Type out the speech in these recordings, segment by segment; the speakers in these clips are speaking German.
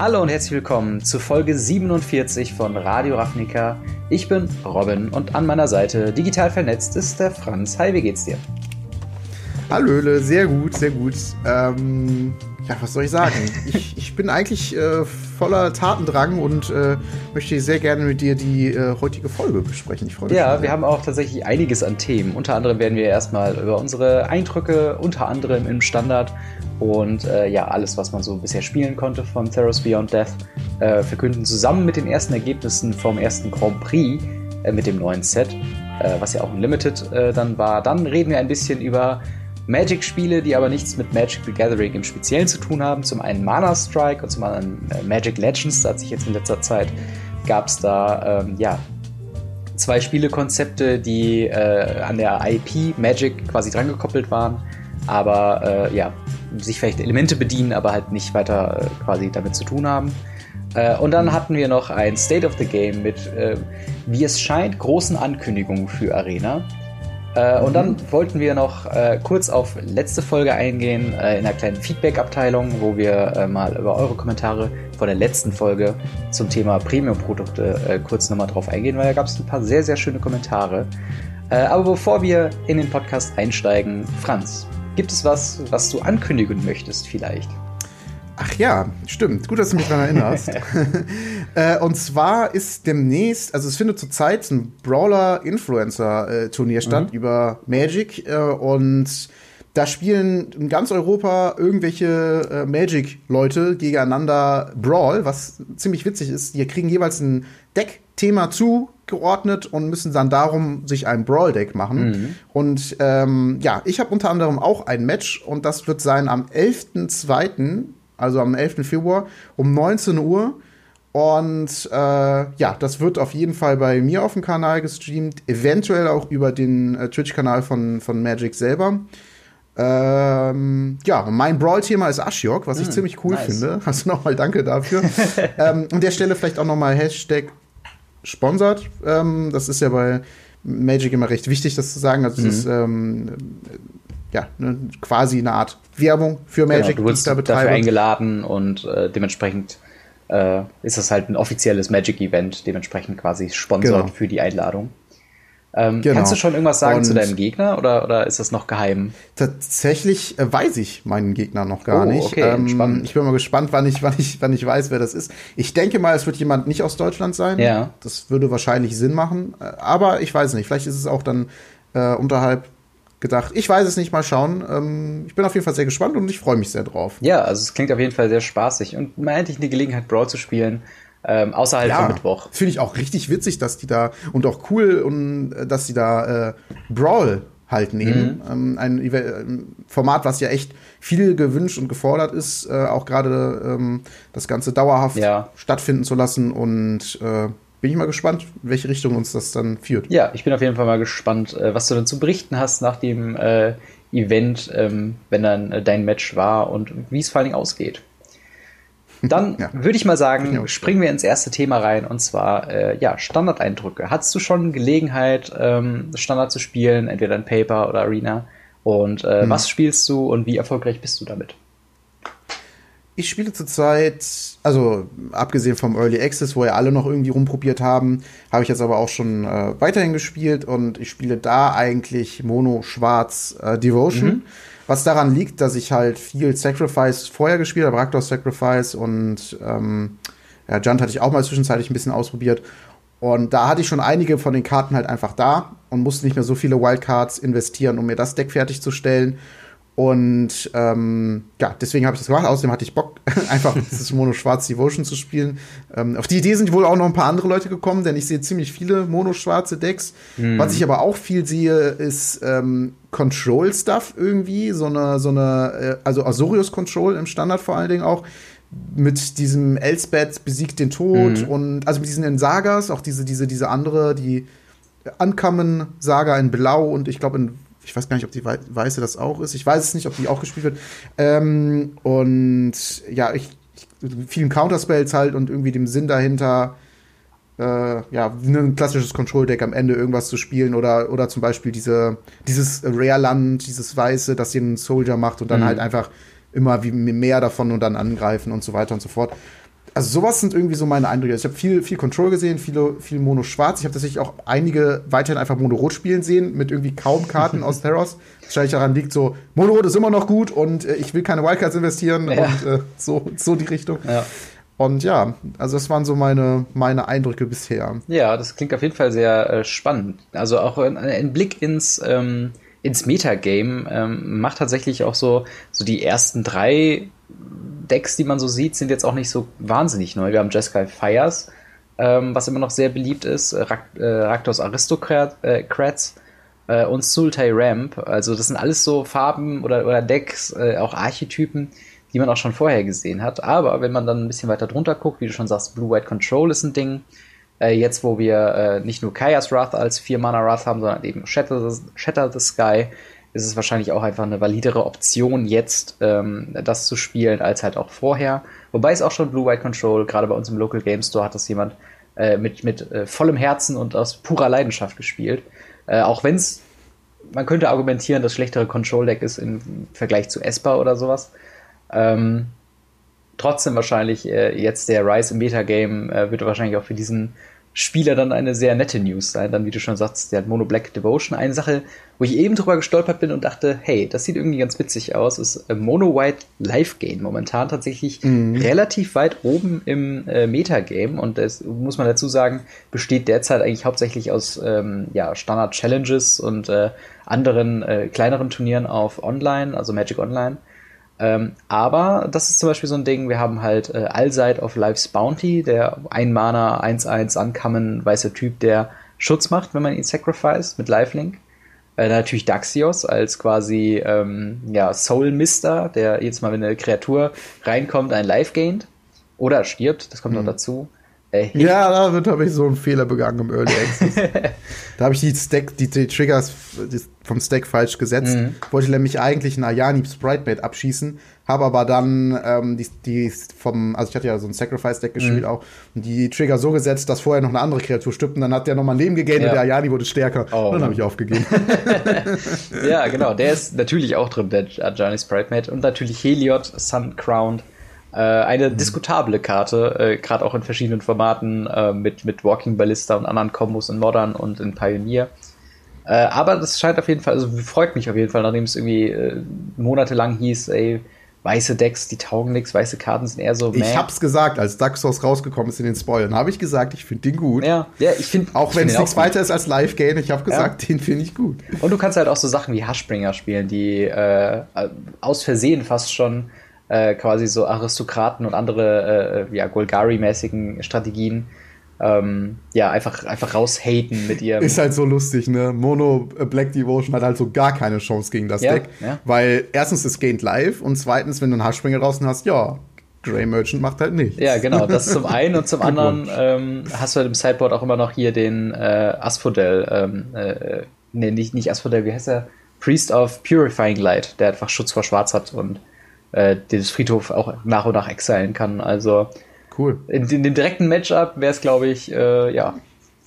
Hallo und herzlich willkommen zu Folge 47 von Radio Ravnica. Ich bin Robin und an meiner Seite digital vernetzt ist der Franz. Hi, wie geht's dir? Hallöle, sehr gut, sehr gut. Ähm, ja, was soll ich sagen? ich, ich bin eigentlich äh, voller Tatendrang und äh, möchte sehr gerne mit dir die äh, heutige Folge besprechen. Ich freue mich. Ja, schon, wir haben auch tatsächlich einiges an Themen. Unter anderem werden wir erstmal über unsere Eindrücke, unter anderem im Standard und äh, ja, alles, was man so bisher spielen konnte von Theros Beyond Death, äh, verkünden, zusammen mit den ersten Ergebnissen vom ersten Grand Prix äh, mit dem neuen Set, was ja auch ein Limited dann war. Dann reden wir ein bisschen über Magic-Spiele, die aber nichts mit Magic the Gathering im Speziellen zu tun haben. Zum einen Mana Strike und zum anderen äh, Magic Legends. Da hat sich jetzt in letzter Zeit gab es da ähm, ja zwei Spielekonzepte, die äh, an der IP Magic quasi drangekoppelt waren, aber äh, ja sich vielleicht Elemente bedienen, aber halt nicht weiter äh, quasi damit zu tun haben. Äh, und dann hatten wir noch ein State of the Game mit, äh, wie es scheint, großen Ankündigungen für Arena. Äh, und dann wollten wir noch äh, kurz auf letzte Folge eingehen, äh, in einer kleinen Feedback-Abteilung, wo wir äh, mal über eure Kommentare von der letzten Folge zum Thema Premium-Produkte äh, kurz nochmal drauf eingehen, weil da gab es ein paar sehr, sehr schöne Kommentare. Aber bevor wir in den Podcast einsteigen, Franz, gibt es was, was du ankündigen möchtest vielleicht? Ach ja, stimmt. Gut, dass du mich daran erinnerst. äh, und zwar ist demnächst, also es findet zurzeit ein Brawler-Influencer-Turnier statt mhm. über Magic äh, und da spielen in ganz Europa irgendwelche äh, Magic-Leute gegeneinander Brawl, was ziemlich witzig ist. Die kriegen jeweils ein Deck-Thema zugeordnet und müssen dann darum sich ein Brawl-Deck machen. Mhm. Und ähm, ja, ich habe unter anderem auch ein Match und das wird sein am 11.02 also am 11. Februar um 19 Uhr. Und äh, ja, das wird auf jeden Fall bei mir auf dem Kanal gestreamt, eventuell auch über den äh, Twitch-Kanal von, von Magic selber. Ähm, ja, mein Brawl-Thema ist Ashiok, was ich hm, ziemlich cool nice. finde. Also nochmal danke dafür. ähm, an der Stelle vielleicht auch nochmal Hashtag sponsert. Ähm, das ist ja bei Magic immer recht wichtig, das zu sagen. Also, mhm. das ist ähm, ja, ne, quasi eine Art Werbung für genau, Magic, genau, du wirst da betreibe. dafür eingeladen und äh, dementsprechend äh, ist das halt ein offizielles Magic-Event, dementsprechend quasi sponsort genau. für die Einladung. Ähm, genau. Kannst du schon irgendwas sagen und zu deinem Gegner oder, oder ist das noch geheim? Tatsächlich äh, weiß ich meinen Gegner noch gar oh, nicht. Okay, ähm, ich bin mal gespannt, wann ich, wann, ich, wann ich weiß, wer das ist. Ich denke mal, es wird jemand nicht aus Deutschland sein. Ja. Das würde wahrscheinlich Sinn machen. Äh, aber ich weiß nicht. Vielleicht ist es auch dann äh, unterhalb gedacht. Ich weiß es nicht, mal schauen. Ähm, ich bin auf jeden Fall sehr gespannt und ich freue mich sehr drauf. Ja, also es klingt auf jeden Fall sehr spaßig und mal endlich eine Gelegenheit, Brawl zu spielen. Ähm, außerhalb ja, von Mittwoch. Finde ich auch richtig witzig, dass die da und auch cool und äh, dass sie da äh, Brawl halt nehmen. Mhm. Ähm, ein, ein, Format, was ja echt viel gewünscht und gefordert ist, äh, auch gerade ähm, das Ganze dauerhaft ja. stattfinden zu lassen und äh, bin ich mal gespannt, in welche Richtung uns das dann führt. Ja, ich bin auf jeden Fall mal gespannt, äh, was du dann zu berichten hast nach dem äh, Event, ähm, wenn dann äh, dein Match war und wie es vor allen Dingen ausgeht. Dann ja. würde ich mal sagen, springen wir ins erste Thema rein und zwar äh, ja Standardeindrücke. Hattest du schon Gelegenheit, ähm, Standard zu spielen, entweder in Paper oder Arena? Und äh, hm. was spielst du und wie erfolgreich bist du damit? Ich spiele zurzeit, also abgesehen vom Early Access, wo ja alle noch irgendwie rumprobiert haben, habe ich jetzt aber auch schon äh, weiterhin gespielt und ich spiele da eigentlich Mono Schwarz äh, Devotion. Mhm. Was daran liegt, dass ich halt viel Sacrifice vorher gespielt habe, Rakdos Sacrifice und ähm, ja, Junt hatte ich auch mal zwischenzeitlich ein bisschen ausprobiert. Und da hatte ich schon einige von den Karten halt einfach da und musste nicht mehr so viele Wildcards investieren, um mir das Deck fertigzustellen. Und ähm, ja, deswegen habe ich das gemacht. Außerdem hatte ich Bock, einfach dieses Mono-Schwarz Devotion zu spielen. Ähm, auf die Idee sind wohl auch noch ein paar andere Leute gekommen, denn ich sehe ziemlich viele mono-schwarze Decks. Mhm. Was ich aber auch viel sehe, ist ähm, Control-Stuff irgendwie. So eine, so eine, äh, also Azorius Control im Standard vor allen Dingen auch. Mit diesem Elspeth besiegt den Tod mhm. und also mit diesen Sagas, auch diese, diese, diese andere, die Ankommen Saga in Blau und ich glaube in ich weiß gar nicht, ob die Weiße das auch ist. Ich weiß es nicht, ob die auch gespielt wird. Ähm, und ja, ich, ich vielen Counterspells halt und irgendwie dem Sinn dahinter, äh, ja, ein klassisches Control-Deck am Ende irgendwas zu spielen oder, oder zum Beispiel diese, dieses Rare-Land, dieses Weiße, das den Soldier macht und dann mhm. halt einfach immer wie mehr davon und dann angreifen und so weiter und so fort. Also sowas sind irgendwie so meine Eindrücke. Ich habe viel, viel Control gesehen, viele, viel Mono Schwarz. Ich habe tatsächlich auch einige weiterhin einfach Mono Rot spielen sehen, mit irgendwie kaum Karten aus Theros. Wahrscheinlich daran liegt so, Mono Rot ist immer noch gut und äh, ich will keine Wildcards investieren ja. und äh, so, so die Richtung. Ja. Und ja, also das waren so meine, meine Eindrücke bisher. Ja, das klingt auf jeden Fall sehr äh, spannend. Also auch ein, ein Blick ins, ähm, ins Metagame ähm, macht tatsächlich auch so, so die ersten drei Decks, die man so sieht, sind jetzt auch nicht so wahnsinnig neu. Wir haben Jeskai Fires, ähm, was immer noch sehr beliebt ist, Rak äh, Raktos Aristocrats äh, äh, und Sultai Ramp. Also das sind alles so Farben oder, oder Decks, äh, auch Archetypen, die man auch schon vorher gesehen hat. Aber wenn man dann ein bisschen weiter drunter guckt, wie du schon sagst, Blue-White Control ist ein Ding. Äh, jetzt, wo wir äh, nicht nur Kaya's Wrath als 4 Mana Wrath haben, sondern eben Shatter the, Shatter the Sky, ist es wahrscheinlich auch einfach eine validere Option, jetzt ähm, das zu spielen, als halt auch vorher. Wobei es auch schon Blue-White Control, gerade bei uns im Local Game Store, hat das jemand äh, mit, mit äh, vollem Herzen und aus purer Leidenschaft gespielt. Äh, auch wenn es, man könnte argumentieren, das schlechtere Control-Deck ist im Vergleich zu Esper oder sowas. Ähm, trotzdem wahrscheinlich äh, jetzt der Rise im Metagame äh, wird wahrscheinlich auch für diesen Spieler dann eine sehr nette News sein. Dann, wie du schon sagst, der hat Mono Black Devotion. Eine Sache, wo ich eben drüber gestolpert bin und dachte, hey, das sieht irgendwie ganz witzig aus, ist äh, Mono White Life Gain. Momentan tatsächlich mhm. relativ weit oben im äh, Metagame. Und das muss man dazu sagen, besteht derzeit eigentlich hauptsächlich aus ähm, ja, Standard Challenges und äh, anderen äh, kleineren Turnieren auf Online, also Magic Online. Ähm, aber das ist zum Beispiel so ein Ding, wir haben halt äh, Allside of Life's Bounty, der ein Mana 1-1 ankommen weißer Typ, der Schutz macht, wenn man ihn sacrifice mit Lifelink. Äh, natürlich Daxios als quasi ähm, ja, Soul Mister, der jedes Mal, wenn eine Kreatur reinkommt, ein Life gained. Oder stirbt, das kommt mhm. noch dazu. Äh, ja, damit habe ich so einen Fehler begangen im Early Access. da habe ich die, Stack, die, die Triggers vom Stack falsch gesetzt. Mhm. Wollte nämlich eigentlich einen Ayani Sprite Bait abschießen, habe aber dann ähm, die, die vom, also ich hatte ja so ein Sacrifice-Deck gespielt mhm. auch, und die Trigger so gesetzt, dass vorher noch eine andere Kreatur stirbt und dann hat der nochmal ein Leben gegaint ja. und der Ayani wurde stärker. Oh. Dann habe ich aufgegeben. ja, genau. Der ist natürlich auch drin, der Ayani Sprite Mate. Und natürlich Heliod, Sun Crowned eine mhm. diskutable Karte, äh, gerade auch in verschiedenen Formaten äh, mit, mit Walking Ballista und anderen Kombos in Modern und in Pioneer. Äh, aber das scheint auf jeden Fall, also freut mich auf jeden Fall, nachdem es irgendwie äh, monatelang hieß, ey, weiße Decks, die taugen nichts, weiße Karten sind eher so. Mäh. Ich hab's gesagt, als Dark Souls rausgekommen ist in den Spoilern, habe ich gesagt, ich finde den gut. Ja, ja ich finde. Auch wenn es nichts weiter ist als Live-Game, ich habe gesagt, ja. den finde ich gut. Und du kannst halt auch so Sachen wie Hushbringer spielen, die äh, aus Versehen fast schon äh, quasi so Aristokraten und andere äh, ja, Golgari-mäßigen Strategien ähm, ja, einfach, einfach raushaten mit ihrem. Ist halt so lustig, ne? Mono äh, Black Devotion hat halt so gar keine Chance gegen das ja, Deck. Ja. Weil erstens es gained live und zweitens, wenn du einen Haarspringer draußen hast, ja, Grey Merchant macht halt nichts. Ja, genau, das zum einen und zum anderen ähm, hast du halt im Sideboard auch immer noch hier den äh, Asphodel, ähm, äh, nee, nicht, nicht Asphodel, wie heißt er? Priest of Purifying Light, der einfach Schutz vor Schwarz hat und äh, das Friedhof auch nach und nach exilen kann. Also cool. In, in dem direkten Matchup wäre es, glaube ich, äh, ja.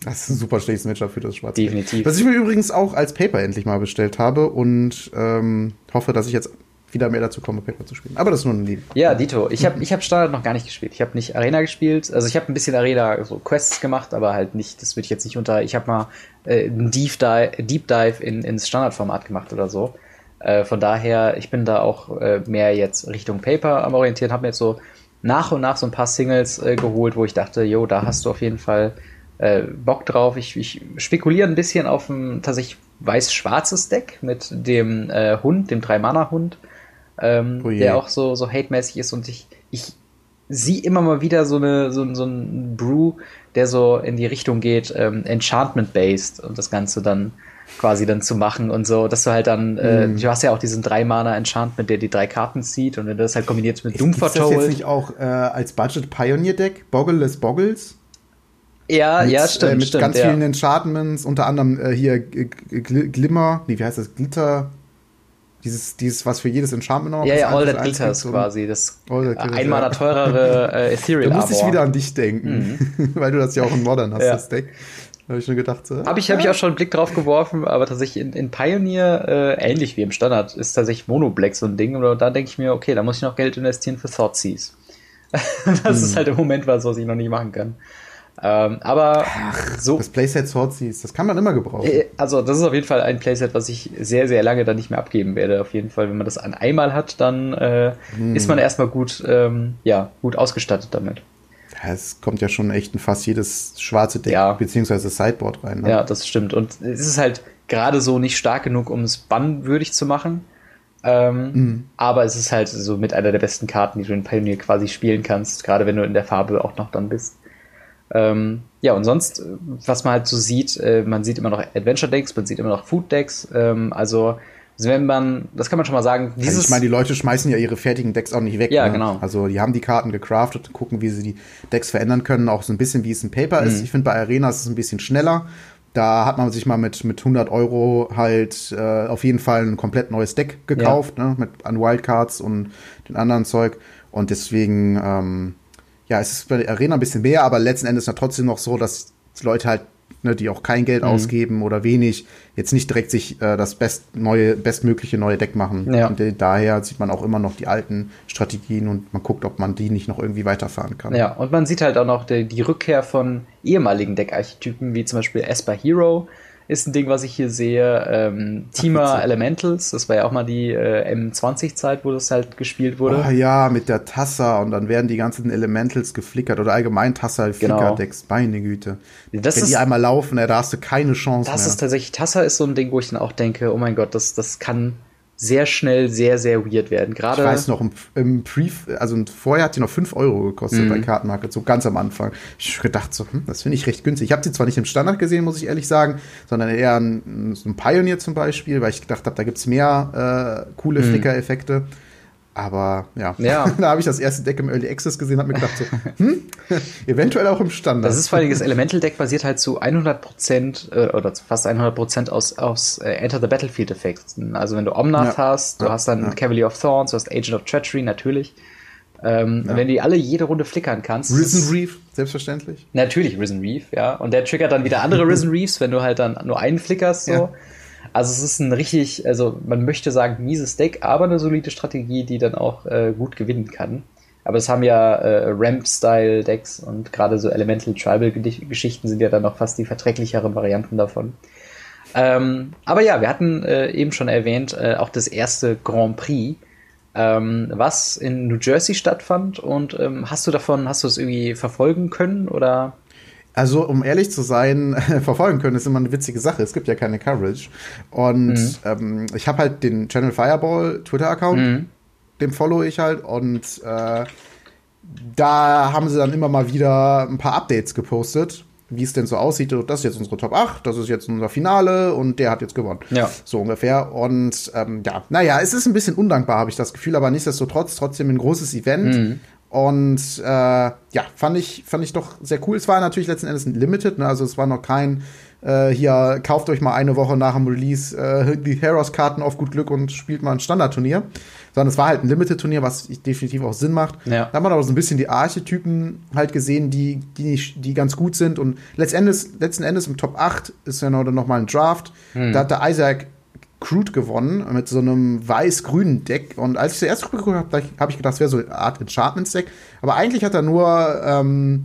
Das ist ein super schlechtes Matchup für das Schwarze. Definitiv. Was ich mir übrigens auch als Paper endlich mal bestellt habe und ähm, hoffe, dass ich jetzt wieder mehr dazu komme, Paper zu spielen. Aber das ist nur ein Lied. Ja, Dito. Ich habe ich hab Standard noch gar nicht gespielt. Ich habe nicht Arena gespielt. Also ich habe ein bisschen Arena, so Quests gemacht, aber halt nicht, das würde ich jetzt nicht unter. Ich habe mal äh, einen Deep Dive, Deep Dive in, ins Standardformat gemacht oder so. Äh, von daher, ich bin da auch äh, mehr jetzt Richtung Paper am orientieren, habe mir jetzt so nach und nach so ein paar Singles äh, geholt, wo ich dachte, jo, da hast du auf jeden Fall äh, Bock drauf. Ich, ich spekuliere ein bisschen auf ein tatsächlich weiß-schwarzes Deck mit dem äh, Hund, dem Drei-Mana-Hund, ähm, oh der auch so, so hate-mäßig ist und ich, ich sehe immer mal wieder so, eine, so, so ein Brew, der so in die Richtung geht, ähm, Enchantment-based und das Ganze dann quasi dann zu machen und so, dass du halt dann, äh, mhm. du hast ja auch diesen drei Mana Enchantment, der die drei Karten zieht und wenn du das halt kombinierst mit Doom Foretold. Ist das jetzt nicht auch äh, als Budget Pioneer Deck, Boggleless Boggles? Ja, mit, ja, stimmt. Äh, mit stimmt, ganz ja. vielen Enchantments, unter anderem äh, hier Gl Glimmer, nee, wie heißt das? Glitter. Dieses, dieses, was für jedes Enchantment noch Ja, ja, All That Glitters quasi. Das einmal ja. teurere äh, Ethereal Da muss ich wieder an dich denken, mhm. weil du das ja auch in Modern hast, ja. das Deck. Habe ich schon gedacht. So, habe ich, hab ich auch schon einen Blick drauf geworfen, aber tatsächlich in, in Pioneer, äh, ähnlich wie im Standard, ist tatsächlich Mono Black so ein Ding. Und da denke ich mir, okay, da muss ich noch Geld investieren für Thoughtseize. das hm. ist halt im Moment was, was ich noch nicht machen kann. Ähm, aber Ach, so. Das Playset Swordseize, das kann man immer gebrauchen. Äh, also, das ist auf jeden Fall ein Playset, was ich sehr, sehr lange dann nicht mehr abgeben werde. Auf jeden Fall, wenn man das an einmal hat, dann äh, hm. ist man erstmal gut, ähm, ja, gut ausgestattet damit. Es kommt ja schon echt in fast jedes schwarze Deck ja. beziehungsweise Sideboard rein. Ne? Ja, das stimmt. Und es ist halt gerade so nicht stark genug, um es bannwürdig zu machen. Ähm, mhm. Aber es ist halt so mit einer der besten Karten, die du in Pioneer quasi spielen kannst, gerade wenn du in der Farbe auch noch dann bist. Ähm, ja, und sonst, was man halt so sieht, äh, man sieht immer noch Adventure Decks, man sieht immer noch Food Decks. Ähm, also, wenn man, das kann man schon mal sagen, dieses. Also ich meine, die Leute schmeißen ja ihre fertigen Decks auch nicht weg. Ja, ne? genau. Also, die haben die Karten gecraftet, gucken, wie sie die Decks verändern können, auch so ein bisschen, wie es ein Paper mhm. ist. Ich finde, bei Arena ist es ein bisschen schneller. Da hat man sich mal mit, mit 100 Euro halt äh, auf jeden Fall ein komplett neues Deck gekauft, ja. ne, mit an Wildcards und den anderen Zeug. Und deswegen, ähm, ja, es ist bei der Arena ein bisschen mehr, aber letzten Endes ja trotzdem noch so, dass Leute halt, ne, die auch kein Geld mhm. ausgeben oder wenig, jetzt nicht direkt sich äh, das best neue, bestmögliche neue Deck machen. Ja. Und daher sieht man auch immer noch die alten Strategien und man guckt, ob man die nicht noch irgendwie weiterfahren kann. Ja, und man sieht halt auch noch die, die Rückkehr von ehemaligen Deckarchetypen, wie zum Beispiel Esper Hero, ist ein Ding, was ich hier sehe. Ähm, Tima Elementals, das war ja auch mal die äh, M20-Zeit, wo das halt gespielt wurde. Ah ja, mit der Tassa und dann werden die ganzen Elementals geflickert oder allgemein Tassa genau. Flickerdecks, meine Güte. Das Wenn ist, die einmal laufen, da hast du keine Chance das mehr. ist tatsächlich, Tassa ist so ein Ding, wo ich dann auch denke, oh mein Gott, das, das kann sehr schnell sehr, sehr weird werden. Gerade ich weiß noch, im, im Pre, also vorher hat die noch 5 Euro gekostet mhm. bei Kartenmarket, so ganz am Anfang. Ich habe gedacht, so, hm, das finde ich recht günstig. Ich habe sie zwar nicht im Standard gesehen, muss ich ehrlich sagen, sondern eher ein, so ein Pioneer zum Beispiel, weil ich gedacht habe, da gibt es mehr äh, coole mhm. Flicker-Effekte. Aber ja, ja. da habe ich das erste Deck im Early Access gesehen, habe mir gedacht so, hm, eventuell auch im Standard. Das ist vor allem das Elemental Deck basiert halt zu 100 Prozent äh, oder zu fast 100 Prozent aus, aus äh, Enter the Battlefield Effekten. Also wenn du Omnath ja. hast, du ja. hast dann ja. Cavalier of Thorns, du hast Agent of Treachery natürlich. Ähm, Wenn du die alle jede Runde flickern kannst. Risen Reef, selbstverständlich. Natürlich Risen Reef, ja. Und der triggert dann wieder andere Risen Reefs, wenn du halt dann nur einen flickerst, so. Also es ist ein richtig, also man möchte sagen, mieses Deck, aber eine solide Strategie, die dann auch äh, gut gewinnen kann. Aber es haben ja äh, Ramp-Style-Decks und gerade so Elemental Tribal-Geschichten sind ja dann noch fast die verträglicheren Varianten davon. Ähm, aber ja, wir hatten äh, eben schon erwähnt, äh, auch das erste Grand Prix, ähm, was in New Jersey stattfand. Und ähm, hast du davon, hast du es irgendwie verfolgen können oder? Also, um ehrlich zu sein, verfolgen können ist immer eine witzige Sache. Es gibt ja keine Coverage. Und mhm. ähm, ich habe halt den Channel Fireball Twitter-Account, mhm. dem follow ich halt. Und äh, da haben sie dann immer mal wieder ein paar Updates gepostet, wie es denn so aussieht. Das ist jetzt unsere Top 8, das ist jetzt unser Finale und der hat jetzt gewonnen. Ja. So ungefähr. Und ähm, ja, naja, es ist ein bisschen undankbar, habe ich das Gefühl, aber nichtsdestotrotz trotzdem ein großes Event. Mhm. Und äh, ja, fand ich, fand ich doch sehr cool. Es war natürlich letzten Endes ein Limited, ne? also es war noch kein äh, hier, kauft euch mal eine Woche nach dem Release äh, die Heroes-Karten auf gut Glück und spielt mal ein Standardturnier. Sondern es war halt ein Limited-Turnier, was definitiv auch Sinn macht. Ja. Da hat man aber so ein bisschen die Archetypen halt gesehen, die, die, die ganz gut sind. Und letztendlich, letzten Endes im Top 8 ist ja noch, noch mal ein Draft. Hm. Da hat der Isaac Crude gewonnen mit so einem weiß-grünen Deck. Und als ich zuerst geguckt habe, habe ich gedacht, es wäre so eine Art Enchantments-Deck. Aber eigentlich hat er nur, ähm,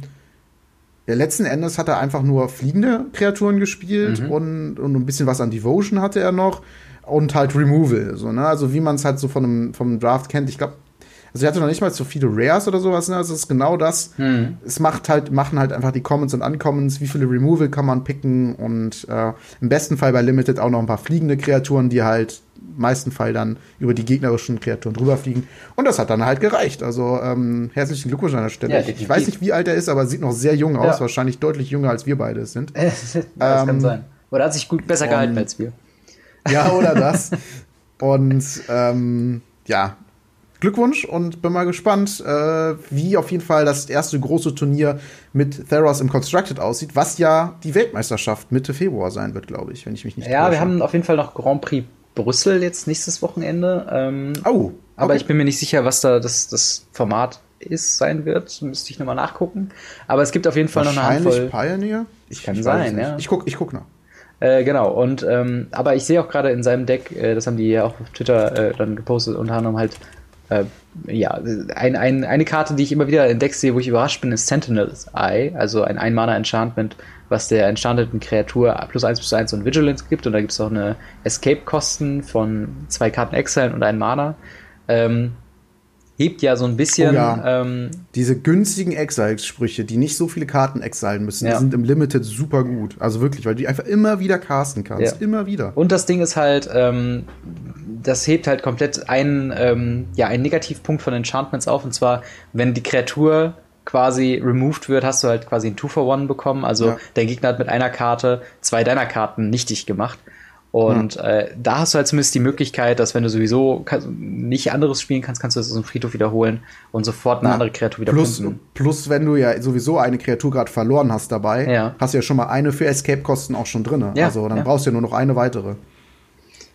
ja, letzten Endes hat er einfach nur fliegende Kreaturen gespielt mhm. und, und ein bisschen was an Devotion hatte er noch. Und halt Removal, so, ne? Also wie man es halt so von einem, vom Draft kennt. Ich glaube, also er hatte noch nicht mal so viele Rares oder sowas, ne? Also es ist genau das. Hm. Es macht halt, machen halt einfach die Commons und Uncommons, wie viele Removal kann man picken und äh, im besten Fall bei Limited auch noch ein paar fliegende Kreaturen, die halt im meisten Fall dann über die gegnerischen Kreaturen drüber fliegen. Und das hat dann halt gereicht. Also ähm, herzlichen Glückwunsch an der Stelle. Ja, ich, ich weiß nicht, wie alt er ist, aber sieht noch sehr jung aus. Ja. Wahrscheinlich deutlich jünger, als wir beide sind. das ähm, kann sein. Oder hat sich gut besser gehalten als wir. Ja, oder das. und ähm, ja, Glückwunsch und bin mal gespannt, äh, wie auf jeden Fall das erste große Turnier mit Theros im Constructed aussieht, was ja die Weltmeisterschaft Mitte Februar sein wird, glaube ich, wenn ich mich nicht Ja, täusche. wir haben auf jeden Fall noch Grand Prix Brüssel jetzt nächstes Wochenende. Ähm, oh. Okay. Aber ich bin mir nicht sicher, was da das, das Format ist, sein wird. Müsste ich nochmal nachgucken. Aber es gibt auf jeden Fall noch eine Handvoll. Pioneer? Ich, kann ich sein, ja. Ich guck, ich guck nach. Äh, genau, und ähm, aber ich sehe auch gerade in seinem Deck, äh, das haben die ja auch auf Twitter äh, dann gepostet, unter anderem halt äh, ja, ein, ein, eine Karte, die ich immer wieder entdeckt sehe, wo ich überrascht bin, ist Sentinel's Eye, also ein Ein-Mana-Enchantment, was der enchanteten Kreatur plus 1 plus 1 und Vigilance gibt. Und da gibt es auch eine Escape-Kosten von zwei Karten Exile und ein Mana. Ähm, hebt ja so ein bisschen. Oh ja. ähm, Diese günstigen Exile-Sprüche, die nicht so viele Karten exilen müssen, ja. die sind im Limited super gut. Also wirklich, weil du die einfach immer wieder casten kannst. Ja. Immer wieder. Und das Ding ist halt, ähm, das hebt halt komplett einen, ähm, ja, einen Negativpunkt von Enchantments auf. Und zwar, wenn die Kreatur quasi removed wird, hast du halt quasi ein Two-for-One bekommen. Also der Gegner hat mit einer Karte zwei deiner Karten nichtig gemacht. Und ja. äh, da hast du halt zumindest die Möglichkeit, dass wenn du sowieso nicht anderes spielen kannst, kannst du das aus dem Friedhof wiederholen und sofort eine ja. andere Kreatur wieder plus, plus, wenn du ja sowieso eine Kreatur gerade verloren hast dabei, ja. hast du ja schon mal eine für Escape-Kosten auch schon drin. also dann brauchst du ja nur noch eine weitere.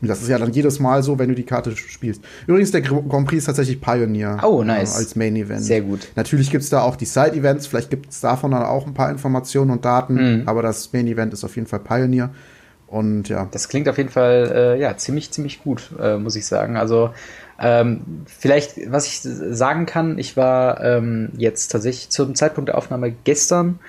Und das ist ja dann jedes Mal so, wenn du die Karte spielst. Übrigens, der Grand Prix ist tatsächlich Pioneer. Oh, nice. Äh, als Main Event. Sehr gut. Natürlich gibt es da auch die Side-Events. Vielleicht gibt es davon dann auch ein paar Informationen und Daten. Mhm. Aber das Main Event ist auf jeden Fall Pioneer. Und ja. Das klingt auf jeden Fall äh, ja ziemlich ziemlich gut, äh, muss ich sagen. Also ähm, vielleicht, was ich sagen kann, ich war ähm, jetzt tatsächlich zum Zeitpunkt der Aufnahme gestern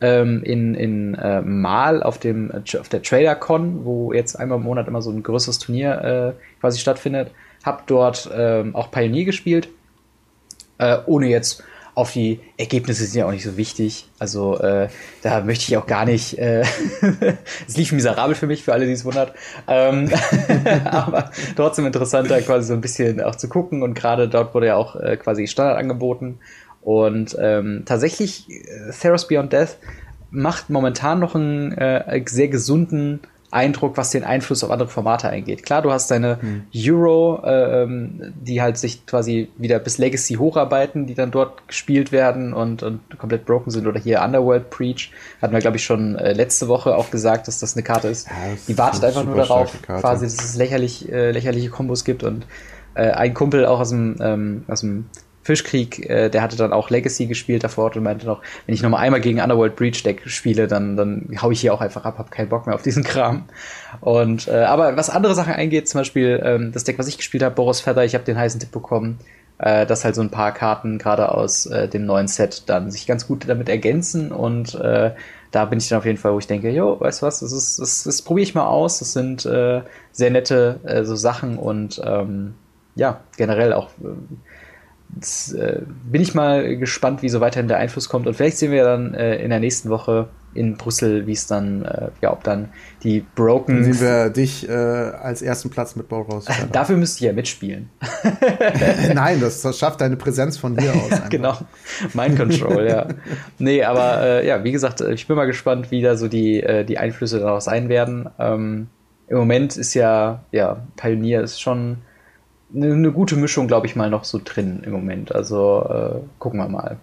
ähm, in, in äh, Mal auf dem auf der TraderCon, wo jetzt einmal im Monat immer so ein größeres Turnier äh, quasi stattfindet. Hab dort ähm, auch Pioneer gespielt, äh, ohne jetzt auf die Ergebnisse sind ja auch nicht so wichtig. Also äh, da möchte ich auch gar nicht. Äh, es lief miserabel für mich, für alle, die es wundert. Ähm, aber trotzdem interessanter, quasi so ein bisschen auch zu gucken. Und gerade dort wurde ja auch äh, quasi Standard angeboten. Und ähm, tatsächlich, äh, Theros Beyond Death macht momentan noch einen äh, sehr gesunden Eindruck, was den Einfluss auf andere Formate eingeht. Klar, du hast deine hm. Euro, äh, die halt sich quasi wieder bis Legacy hocharbeiten, die dann dort gespielt werden und, und komplett broken sind. Oder hier Underworld Preach, hatten wir, glaube ich, schon äh, letzte Woche auch gesagt, dass das eine Karte ist. Ja, die wartet einfach nur darauf, quasi, dass es lächerlich, äh, lächerliche Kombos gibt und äh, ein Kumpel auch aus dem, ähm, aus dem Fischkrieg, äh, der hatte dann auch Legacy gespielt davor und meinte noch, wenn ich noch mal einmal gegen Underworld Breach Deck spiele, dann, dann hau ich hier auch einfach ab, hab keinen Bock mehr auf diesen Kram. Und äh, aber was andere Sachen eingeht, zum Beispiel ähm, das Deck, was ich gespielt habe, Boros Feather, ich habe den heißen Tipp bekommen, äh, dass halt so ein paar Karten gerade aus äh, dem neuen Set dann sich ganz gut damit ergänzen und äh, da bin ich dann auf jeden Fall, wo ich denke, jo, weißt du was, das ist, das, das probiere ich mal aus. Das sind äh, sehr nette äh, so Sachen und ähm, ja, generell auch äh, Jetzt, äh, bin ich mal gespannt, wie so weiterhin der Einfluss kommt. Und vielleicht sehen wir dann äh, in der nächsten Woche in Brüssel, wie es dann, äh, ja, ob dann die Broken. Dann sehen wir dich äh, als ersten Platz mit Boros. Dafür müsst ihr ja mitspielen. Nein, das, das, schafft deine Präsenz von hier aus. ja, genau. Mind Control, ja. Nee, aber äh, ja, wie gesagt, ich bin mal gespannt, wie da so die, äh, die Einflüsse daraus sein werden. Ähm, Im Moment ist ja, ja, Pioneer ist schon eine, eine gute Mischung, glaube ich, mal noch so drin im Moment. Also äh, gucken wir mal.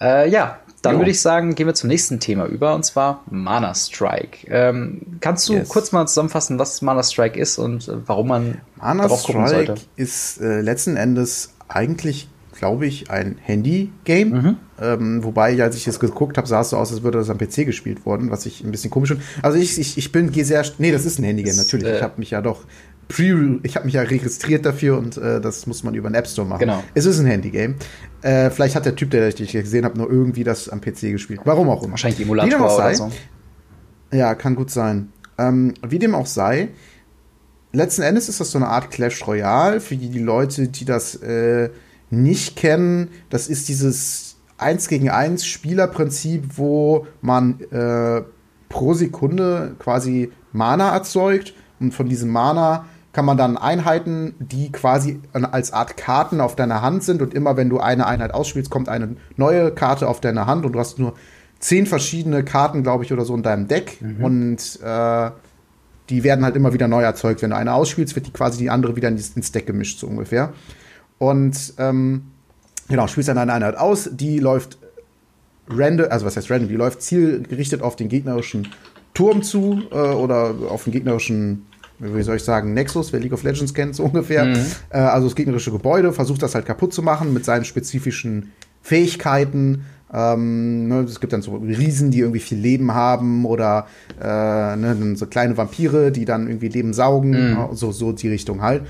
Äh, ja, dann würde ich sagen, gehen wir zum nächsten Thema über, und zwar Mana Strike. Ähm, kannst du yes. kurz mal zusammenfassen, was Mana Strike ist und äh, warum man Mana darauf gucken Strike sollte? ist äh, letzten Endes eigentlich, glaube ich, ein Handy-Game. Mhm. Ähm, wobei, als ich das geguckt habe, sah es so aus, als würde das am PC gespielt worden, was ich ein bisschen komisch finde. Also ich, ich, ich bin sehr, nee, das ist ein Handy-Game, natürlich. Äh, ich habe mich ja doch Pre ich habe mich ja registriert dafür und äh, das muss man über den App Store machen. Genau. Es ist ein Handy-Game. Äh, vielleicht hat der Typ, der ich gesehen habe, nur irgendwie das am PC gespielt. Warum auch immer. Wahrscheinlich Emulator oder sei, so. Ja, kann gut sein. Ähm, wie dem auch sei, letzten Endes ist das so eine Art Clash Royale für die, die Leute, die das äh, nicht kennen. Das ist dieses 1 gegen 1 Spielerprinzip, wo man äh, pro Sekunde quasi Mana erzeugt und von diesem Mana kann man dann Einheiten, die quasi als Art Karten auf deiner Hand sind und immer wenn du eine Einheit ausspielst, kommt eine neue Karte auf deine Hand und du hast nur zehn verschiedene Karten, glaube ich, oder so in deinem Deck mhm. und äh, die werden halt immer wieder neu erzeugt. Wenn du eine ausspielst, wird die quasi die andere wieder ins Deck gemischt, so ungefähr. Und ähm, genau, spielst dann eine Einheit aus, die läuft random, also was heißt random, die läuft zielgerichtet auf den gegnerischen Turm zu äh, oder auf den gegnerischen wie soll ich sagen, Nexus, wer League of Legends kennt, so ungefähr. Mhm. Äh, also das gegnerische Gebäude, versucht das halt kaputt zu machen mit seinen spezifischen Fähigkeiten. Ähm, ne, es gibt dann so Riesen, die irgendwie viel Leben haben oder äh, ne, so kleine Vampire, die dann irgendwie Leben saugen, mhm. so, so die Richtung halt.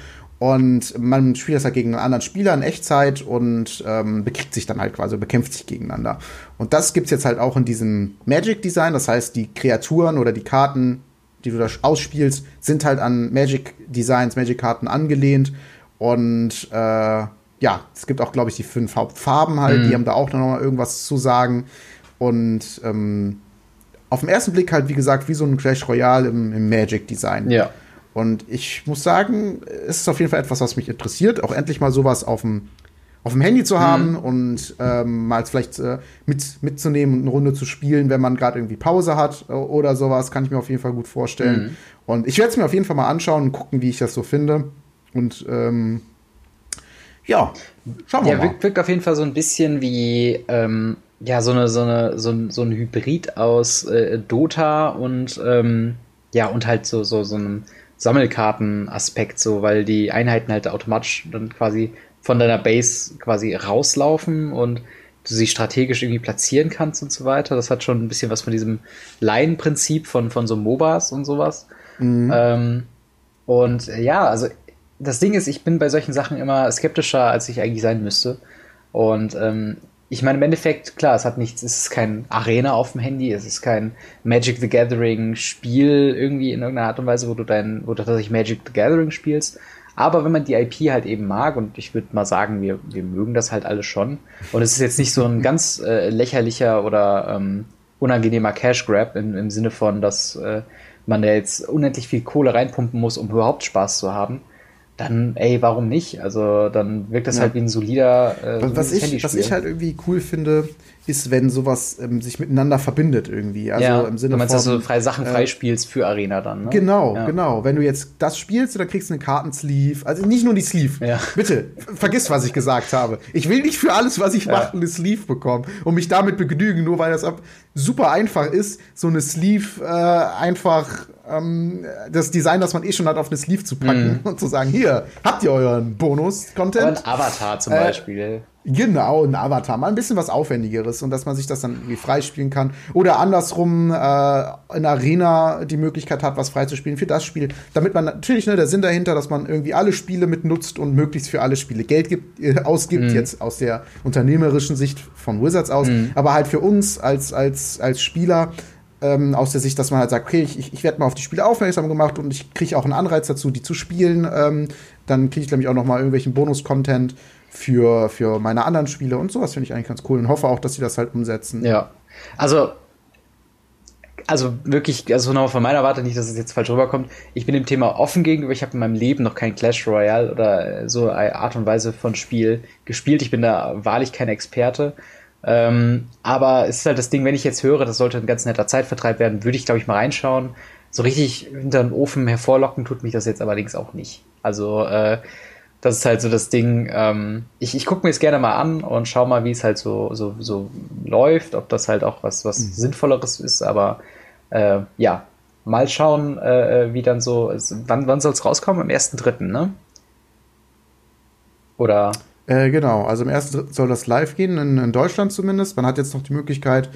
Und man spielt das halt gegen einen anderen Spieler in Echtzeit und ähm, bekriegt sich dann halt quasi, bekämpft sich gegeneinander. Und das gibt's jetzt halt auch in diesem Magic-Design. Das heißt, die Kreaturen oder die Karten, die du da ausspielst, sind halt an Magic-Designs, Magic-Karten angelehnt. Und äh, ja, es gibt auch, glaube ich, die fünf Hauptfarben halt, mhm. die haben da auch noch mal irgendwas zu sagen. Und ähm, auf den ersten Blick halt, wie gesagt, wie so ein Clash Royale im, im Magic-Design. Ja. Und ich muss sagen, es ist auf jeden Fall etwas, was mich interessiert, auch endlich mal sowas auf dem, auf dem Handy zu haben mhm. und ähm, mal vielleicht äh, mit, mitzunehmen und eine Runde zu spielen, wenn man gerade irgendwie Pause hat oder sowas, kann ich mir auf jeden Fall gut vorstellen. Mhm. Und ich werde es mir auf jeden Fall mal anschauen und gucken, wie ich das so finde. Und ähm, ja, schauen wir ja, mal. Wirkt, wirkt auf jeden Fall so ein bisschen wie ähm, ja so eine so eine so ein, so ein Hybrid aus äh, Dota und ähm, ja und halt so so so einem Sammelkarten-Aspekt, so, weil die Einheiten halt automatisch dann quasi von deiner Base quasi rauslaufen und du sie strategisch irgendwie platzieren kannst und so weiter. Das hat schon ein bisschen was von diesem Line-Prinzip von, von so MOBAs und sowas. Mhm. Ähm, und ja, also das Ding ist, ich bin bei solchen Sachen immer skeptischer, als ich eigentlich sein müsste. Und ähm, ich meine, im Endeffekt, klar, es hat nichts, es ist kein Arena auf dem Handy, es ist kein Magic the Gathering Spiel irgendwie in irgendeiner Art und Weise, wo du dein, wo du tatsächlich Magic the Gathering spielst. Aber wenn man die IP halt eben mag, und ich würde mal sagen, wir, wir mögen das halt alle schon, und es ist jetzt nicht so ein ganz äh, lächerlicher oder ähm, unangenehmer Cash Grab im, im Sinne von, dass äh, man da jetzt unendlich viel Kohle reinpumpen muss, um überhaupt Spaß zu haben, dann, ey, warum nicht? Also dann wirkt das ja. halt wie ein solider äh, was, ich, was ich halt irgendwie cool finde, ist, wenn sowas ähm, sich miteinander verbindet irgendwie. Also ja, im Sinne du meinst, von, dass du freie Sachen äh, freispielst für Arena dann, ne? Genau, ja. genau. Wenn du jetzt das spielst, dann kriegst du eine Kartensleeve. Also nicht nur die Sleeve. Ja. Bitte, vergiss, was ich gesagt habe. Ich will nicht für alles, was ich mache, eine Sleeve bekommen und mich damit begnügen, nur weil das super einfach ist, so eine Sleeve äh, einfach ähm, das Design, das man eh schon hat, auf eine Sleeve zu packen mm. und zu sagen, hier, habt ihr euren Bonus-Content. Und Avatar zum äh, Beispiel. Genau, ein Avatar, mal ein bisschen was Aufwendigeres und dass man sich das dann irgendwie freispielen kann. Oder andersrum äh, in Arena die Möglichkeit hat, was freizuspielen für das Spiel. Damit man natürlich, ne, der Sinn dahinter, dass man irgendwie alle Spiele mitnutzt und möglichst für alle Spiele Geld gibt, äh, ausgibt, mhm. jetzt aus der unternehmerischen Sicht von Wizards aus, mhm. aber halt für uns als, als, als Spieler ähm, aus der Sicht, dass man halt sagt, okay, ich, ich werde mal auf die Spiele aufmerksam gemacht und ich kriege auch einen Anreiz dazu, die zu spielen. Ähm, dann kriege ich, glaube ich, auch noch mal irgendwelchen Bonus-Content für, für meine anderen Spiele und sowas finde ich eigentlich ganz cool und hoffe auch, dass sie das halt umsetzen. Ja. Also, also wirklich, also von meiner Warte nicht, dass es jetzt falsch rüberkommt. Ich bin dem Thema offen gegenüber. Ich habe in meinem Leben noch kein Clash Royale oder so eine Art und Weise von Spiel gespielt. Ich bin da wahrlich kein Experte. Ähm, aber es ist halt das Ding, wenn ich jetzt höre, das sollte ein ganz netter Zeitvertreib werden, würde ich, glaube ich, mal reinschauen. So richtig hinter den Ofen hervorlocken tut mich das jetzt allerdings auch nicht. Also, äh, das ist halt so das Ding. Ähm, ich ich gucke mir es gerne mal an und schau mal, wie es halt so, so, so läuft, ob das halt auch was, was mhm. Sinnvolleres ist, aber äh, ja, mal schauen, äh, wie dann so. Wann, wann soll es rauskommen? Am 1.3., ne? Oder? Äh, genau, also im ersten soll das live gehen, in, in, Deutschland zumindest. Man hat jetzt noch die Möglichkeit,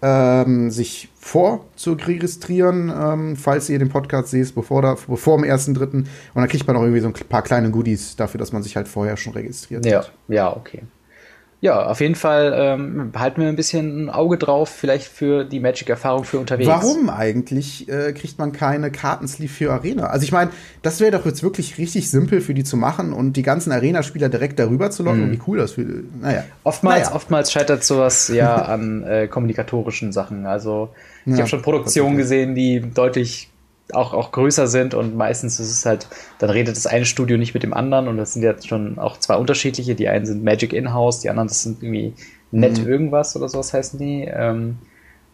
ähm, sich vorzuregistrieren, ähm, falls ihr den Podcast seht, bevor, da, bevor am 1.3. Und dann kriegt man auch irgendwie so ein paar kleine Goodies dafür, dass man sich halt vorher schon registriert ja, hat. Ja, okay. Ja, auf jeden Fall ähm, halten wir ein bisschen ein Auge drauf, vielleicht für die Magic-Erfahrung für unterwegs. Warum eigentlich äh, kriegt man keine Kartensleeve für Arena? Also ich meine, das wäre doch jetzt wirklich richtig simpel für die zu machen und die ganzen Arena-Spieler direkt darüber zu locken. Mhm. Wie cool das für. Naja. Oftmals, naja. oftmals scheitert sowas ja an äh, kommunikatorischen Sachen. Also ich ja, habe schon Produktionen gesehen, die deutlich auch, auch größer sind und meistens ist es halt, dann redet das eine Studio nicht mit dem anderen und das sind jetzt schon auch zwei unterschiedliche. Die einen sind Magic In-House, die anderen das sind irgendwie Net mhm. irgendwas oder sowas heißen die. Ähm,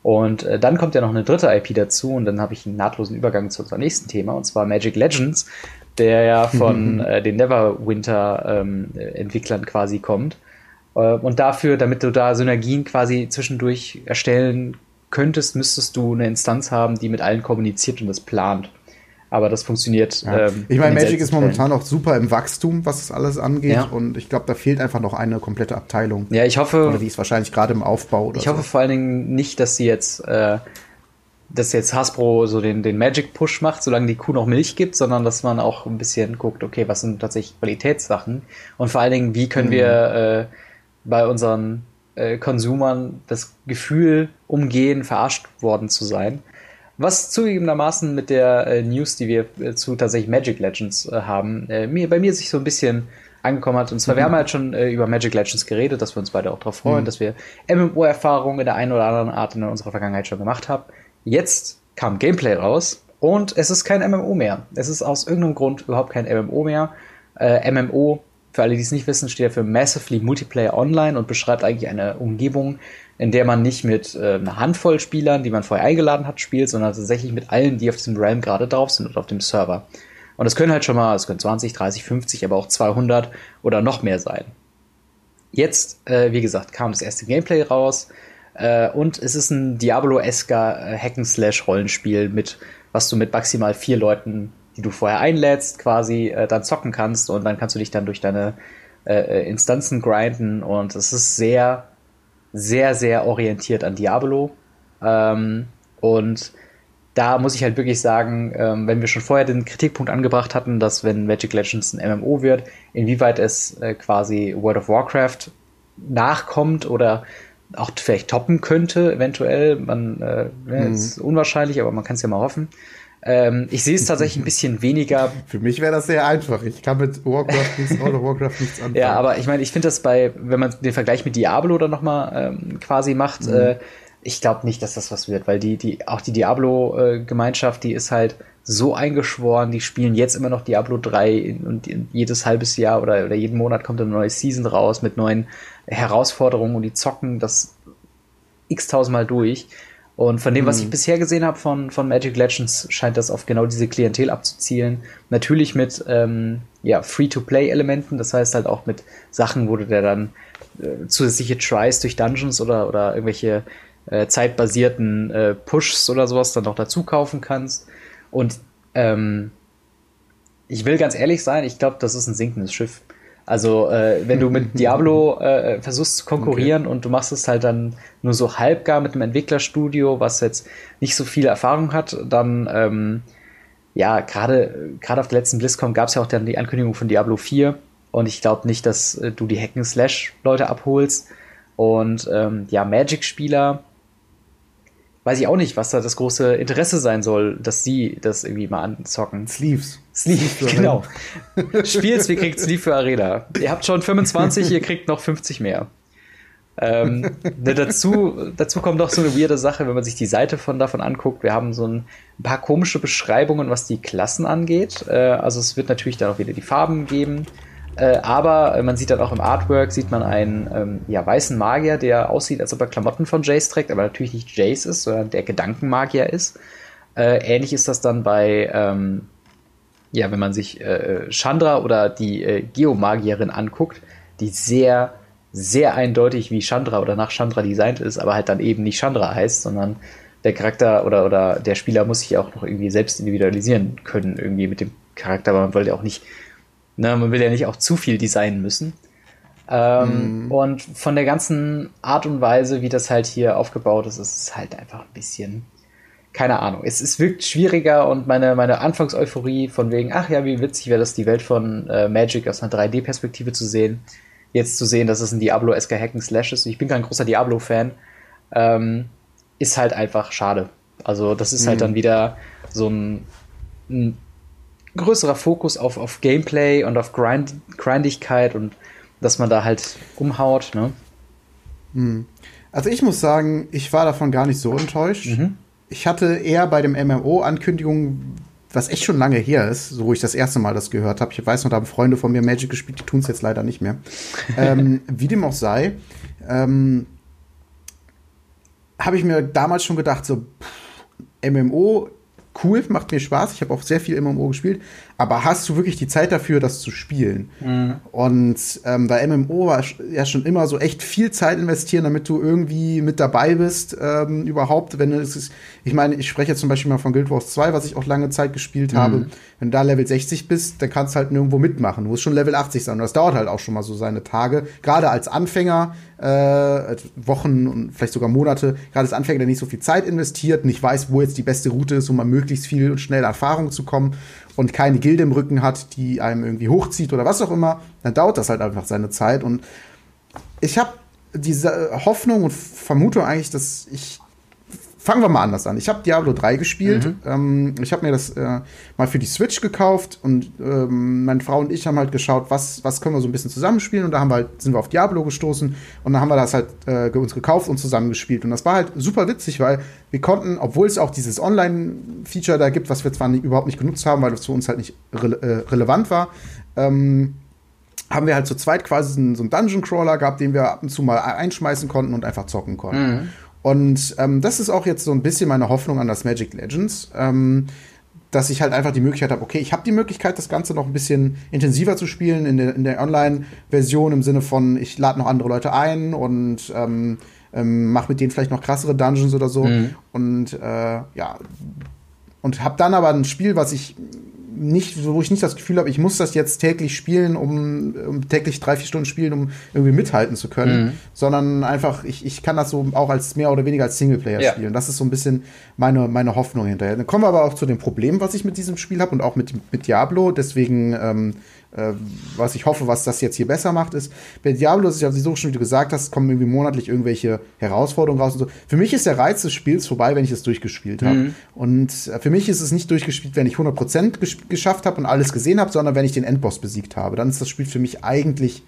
und äh, dann kommt ja noch eine dritte IP dazu und dann habe ich einen nahtlosen Übergang zu unserem nächsten Thema und zwar Magic Legends, der ja von äh, den Neverwinter-Entwicklern ähm, quasi kommt. Äh, und dafür, damit du da Synergien quasi zwischendurch erstellen könntest, müsstest du eine Instanz haben, die mit allen kommuniziert und das plant. Aber das funktioniert. Ja. Ähm, ich meine, Magic ist momentan auch super im Wachstum, was das alles angeht. Ja. Und ich glaube, da fehlt einfach noch eine komplette Abteilung. Ja, ich hoffe. Oder die ist wahrscheinlich gerade im Aufbau. ich hoffe vor allen Dingen nicht, dass sie jetzt äh, dass jetzt Hasbro so den, den Magic-Push macht, solange die Kuh noch Milch gibt, sondern dass man auch ein bisschen guckt, okay, was sind tatsächlich Qualitätssachen und vor allen Dingen, wie können mhm. wir äh, bei unseren äh, Konsumern das Gefühl umgehen, verarscht worden zu sein. Was zugegebenermaßen mit der äh, News, die wir äh, zu tatsächlich Magic Legends äh, haben, äh, mir, bei mir sich so ein bisschen angekommen hat. Und zwar, mhm. wir haben halt schon über Magic Legends geredet, dass wir uns beide auch darauf freuen, mhm. dass wir MMO-Erfahrungen in der einen oder anderen Art in unserer Vergangenheit schon gemacht haben. Jetzt kam Gameplay raus und es ist kein MMO mehr. Es ist aus irgendeinem Grund überhaupt kein MMO mehr. MMO, für alle, die es nicht wissen, steht ja für Massively Multiplayer Online und beschreibt eigentlich eine Umgebung, in der man nicht mit äh, einer Handvoll Spielern, die man vorher eingeladen hat, spielt, sondern tatsächlich mit allen, die auf diesem Realm gerade drauf sind und auf dem Server. Und es können halt schon mal, es können 20, 30, 50, aber auch 200 oder noch mehr sein. Jetzt, äh, wie gesagt, kam das erste Gameplay raus äh, und es ist ein Diablo-esker äh, Hack-and-Slash-Rollenspiel mit, was du mit maximal vier Leuten, die du vorher einlädst, quasi äh, dann zocken kannst und dann kannst du dich dann durch deine äh, äh Instanzen grinden und es ist sehr, sehr, sehr orientiert an Diablo. Ähm, und da muss ich halt wirklich sagen, ähm, wenn wir schon vorher den Kritikpunkt angebracht hatten, dass wenn Magic Legends ein MMO wird, inwieweit es äh, quasi World of Warcraft nachkommt oder auch vielleicht toppen könnte, eventuell. Man äh, mhm. ist unwahrscheinlich, aber man kann es ja mal hoffen. Ähm, ich sehe es tatsächlich ein bisschen weniger. Für mich wäre das sehr einfach. Ich kann mit Warcraft nichts, World of Warcraft nichts anfangen. Ja, aber ich meine, ich finde das bei, wenn man den Vergleich mit Diablo dann nochmal ähm, quasi macht, mhm. äh, ich glaube nicht, dass das was wird, weil die, die, auch die Diablo-Gemeinschaft, die ist halt so eingeschworen, die spielen jetzt immer noch Diablo 3 und jedes halbes Jahr oder, oder jeden Monat kommt eine neue Season raus mit neuen Herausforderungen und die zocken das x-tausendmal durch. Und von dem, was ich mhm. bisher gesehen habe von, von Magic Legends, scheint das auf genau diese Klientel abzuzielen. Natürlich mit ähm, ja, Free-to-Play-Elementen, das heißt halt auch mit Sachen, wo du da dann äh, zusätzliche Tries durch Dungeons oder, oder irgendwelche äh, zeitbasierten äh, Pushs oder sowas dann noch dazu kaufen kannst. Und ähm, ich will ganz ehrlich sein, ich glaube, das ist ein sinkendes Schiff. Also, äh, wenn du mit Diablo äh, versuchst zu konkurrieren okay. und du machst es halt dann nur so halbgar mit einem Entwicklerstudio, was jetzt nicht so viel Erfahrung hat, dann, ähm, ja, gerade gerade auf der letzten BlizzCon gab es ja auch dann die Ankündigung von Diablo 4 und ich glaube nicht, dass äh, du die Hacken-Slash-Leute abholst. Und ähm, ja, Magic-Spieler weiß ich auch nicht, was da das große Interesse sein soll, dass sie das irgendwie mal anzocken. Sleeves. Sleeve, genau. Spielst, wie kriegt Sleeve für Arena. Ihr habt schon 25, ihr kriegt noch 50 mehr. ähm, ne, dazu, dazu kommt noch so eine weirde Sache, wenn man sich die Seite von davon anguckt. Wir haben so ein, paar komische Beschreibungen, was die Klassen angeht. Äh, also es wird natürlich dann auch wieder die Farben geben. Äh, aber man sieht dann auch im Artwork, sieht man einen ähm, ja, weißen Magier, der aussieht, als ob er Klamotten von Jace trägt, aber natürlich nicht Jace ist, sondern der Gedankenmagier ist. Äh, ähnlich ist das dann bei, ähm, ja, wenn man sich äh, Chandra oder die äh, Geomagierin anguckt, die sehr, sehr eindeutig wie Chandra oder nach Chandra designt ist, aber halt dann eben nicht Chandra heißt, sondern der Charakter oder, oder der Spieler muss sich auch noch irgendwie selbst individualisieren können, irgendwie mit dem Charakter, aber man wollte auch nicht Ne, man will ja nicht auch zu viel designen müssen. Ähm, mm. Und von der ganzen Art und Weise, wie das halt hier aufgebaut ist, ist es halt einfach ein bisschen, keine Ahnung. Es, es wirkt schwieriger und meine, meine Anfangseuphorie von wegen, ach ja, wie witzig wäre das, die Welt von äh, Magic aus einer 3D-Perspektive zu sehen. Jetzt zu sehen, dass es ein Diablo-esker Hacken Slash ist. Ich bin kein großer Diablo-Fan. Ähm, ist halt einfach schade. Also, das ist halt mhm. dann wieder so ein, ein größerer Fokus auf, auf Gameplay und auf Grind, Grindigkeit und dass man da halt umhaut. Ne? Hm. Also ich muss sagen, ich war davon gar nicht so enttäuscht. Mhm. Ich hatte eher bei dem MMO-Ankündigung, was echt schon lange her ist, so wo ich das erste Mal das gehört habe. Ich weiß noch, da haben Freunde von mir Magic gespielt, die tun es jetzt leider nicht mehr. ähm, wie dem auch sei, ähm, habe ich mir damals schon gedacht, so pff, MMO cool, macht mir Spaß. Ich habe auch sehr viel MMO gespielt. Aber hast du wirklich die Zeit dafür, das zu spielen? Mhm. Und ähm, bei MMO war ja schon immer so echt viel Zeit investieren, damit du irgendwie mit dabei bist, ähm, überhaupt. Wenn es ist, ich meine, ich spreche jetzt zum Beispiel mal von Guild Wars 2, was ich auch lange Zeit gespielt mhm. habe. Wenn du da Level 60 bist, dann kannst du halt nirgendwo mitmachen. Du musst schon Level 80 sein. Und das dauert halt auch schon mal so seine Tage. Gerade als Anfänger, äh, Wochen und vielleicht sogar Monate, gerade als Anfänger, der nicht so viel Zeit investiert, nicht weiß, wo jetzt die beste Route ist, um mal möglichst viel und schnell Erfahrung zu kommen und keine Gilde im Rücken hat, die einem irgendwie hochzieht oder was auch immer, dann dauert das halt einfach seine Zeit. Und ich habe diese Hoffnung und Vermutung eigentlich, dass ich fangen wir mal anders an. Ich habe Diablo 3 gespielt. Mhm. Ähm, ich habe mir das äh, mal für die Switch gekauft und ähm, meine Frau und ich haben halt geschaut, was, was können wir so ein bisschen zusammenspielen. Und da haben wir halt, sind wir auf Diablo gestoßen und dann haben wir das halt äh, uns gekauft und zusammengespielt. Und das war halt super witzig, weil wir konnten, obwohl es auch dieses Online-Feature da gibt, was wir zwar nicht, überhaupt nicht genutzt haben, weil das für uns halt nicht re äh, relevant war, ähm, haben wir halt zu zweit quasi so einen Dungeon Crawler gehabt, den wir ab und zu mal einschmeißen konnten und einfach zocken konnten. Mhm. Und ähm, das ist auch jetzt so ein bisschen meine Hoffnung an das Magic Legends, ähm, dass ich halt einfach die Möglichkeit habe, okay, ich habe die Möglichkeit, das Ganze noch ein bisschen intensiver zu spielen in der, in der Online-Version im Sinne von, ich lade noch andere Leute ein und ähm, ähm, mache mit denen vielleicht noch krassere Dungeons oder so. Mhm. Und äh, ja, und habe dann aber ein Spiel, was ich nicht, wo ich nicht das Gefühl habe, ich muss das jetzt täglich spielen, um, um täglich drei, vier Stunden spielen, um irgendwie mithalten zu können, mhm. sondern einfach, ich, ich kann das so auch als mehr oder weniger als Singleplayer ja. spielen. Das ist so ein bisschen meine, meine Hoffnung hinterher. Dann kommen wir aber auch zu dem Problem, was ich mit diesem Spiel habe und auch mit, mit Diablo. Deswegen ähm, äh, was ich hoffe, was das jetzt hier besser macht, ist, bei Diablo ist es ja so schon, wie du gesagt hast, kommen irgendwie monatlich irgendwelche Herausforderungen raus und so. Für mich ist der Reiz des Spiels vorbei, wenn ich es durchgespielt habe. Mhm. Und äh, für mich ist es nicht durchgespielt, wenn ich 100% gesch geschafft habe und alles gesehen habe, sondern wenn ich den Endboss besiegt habe. Dann ist das Spiel für mich eigentlich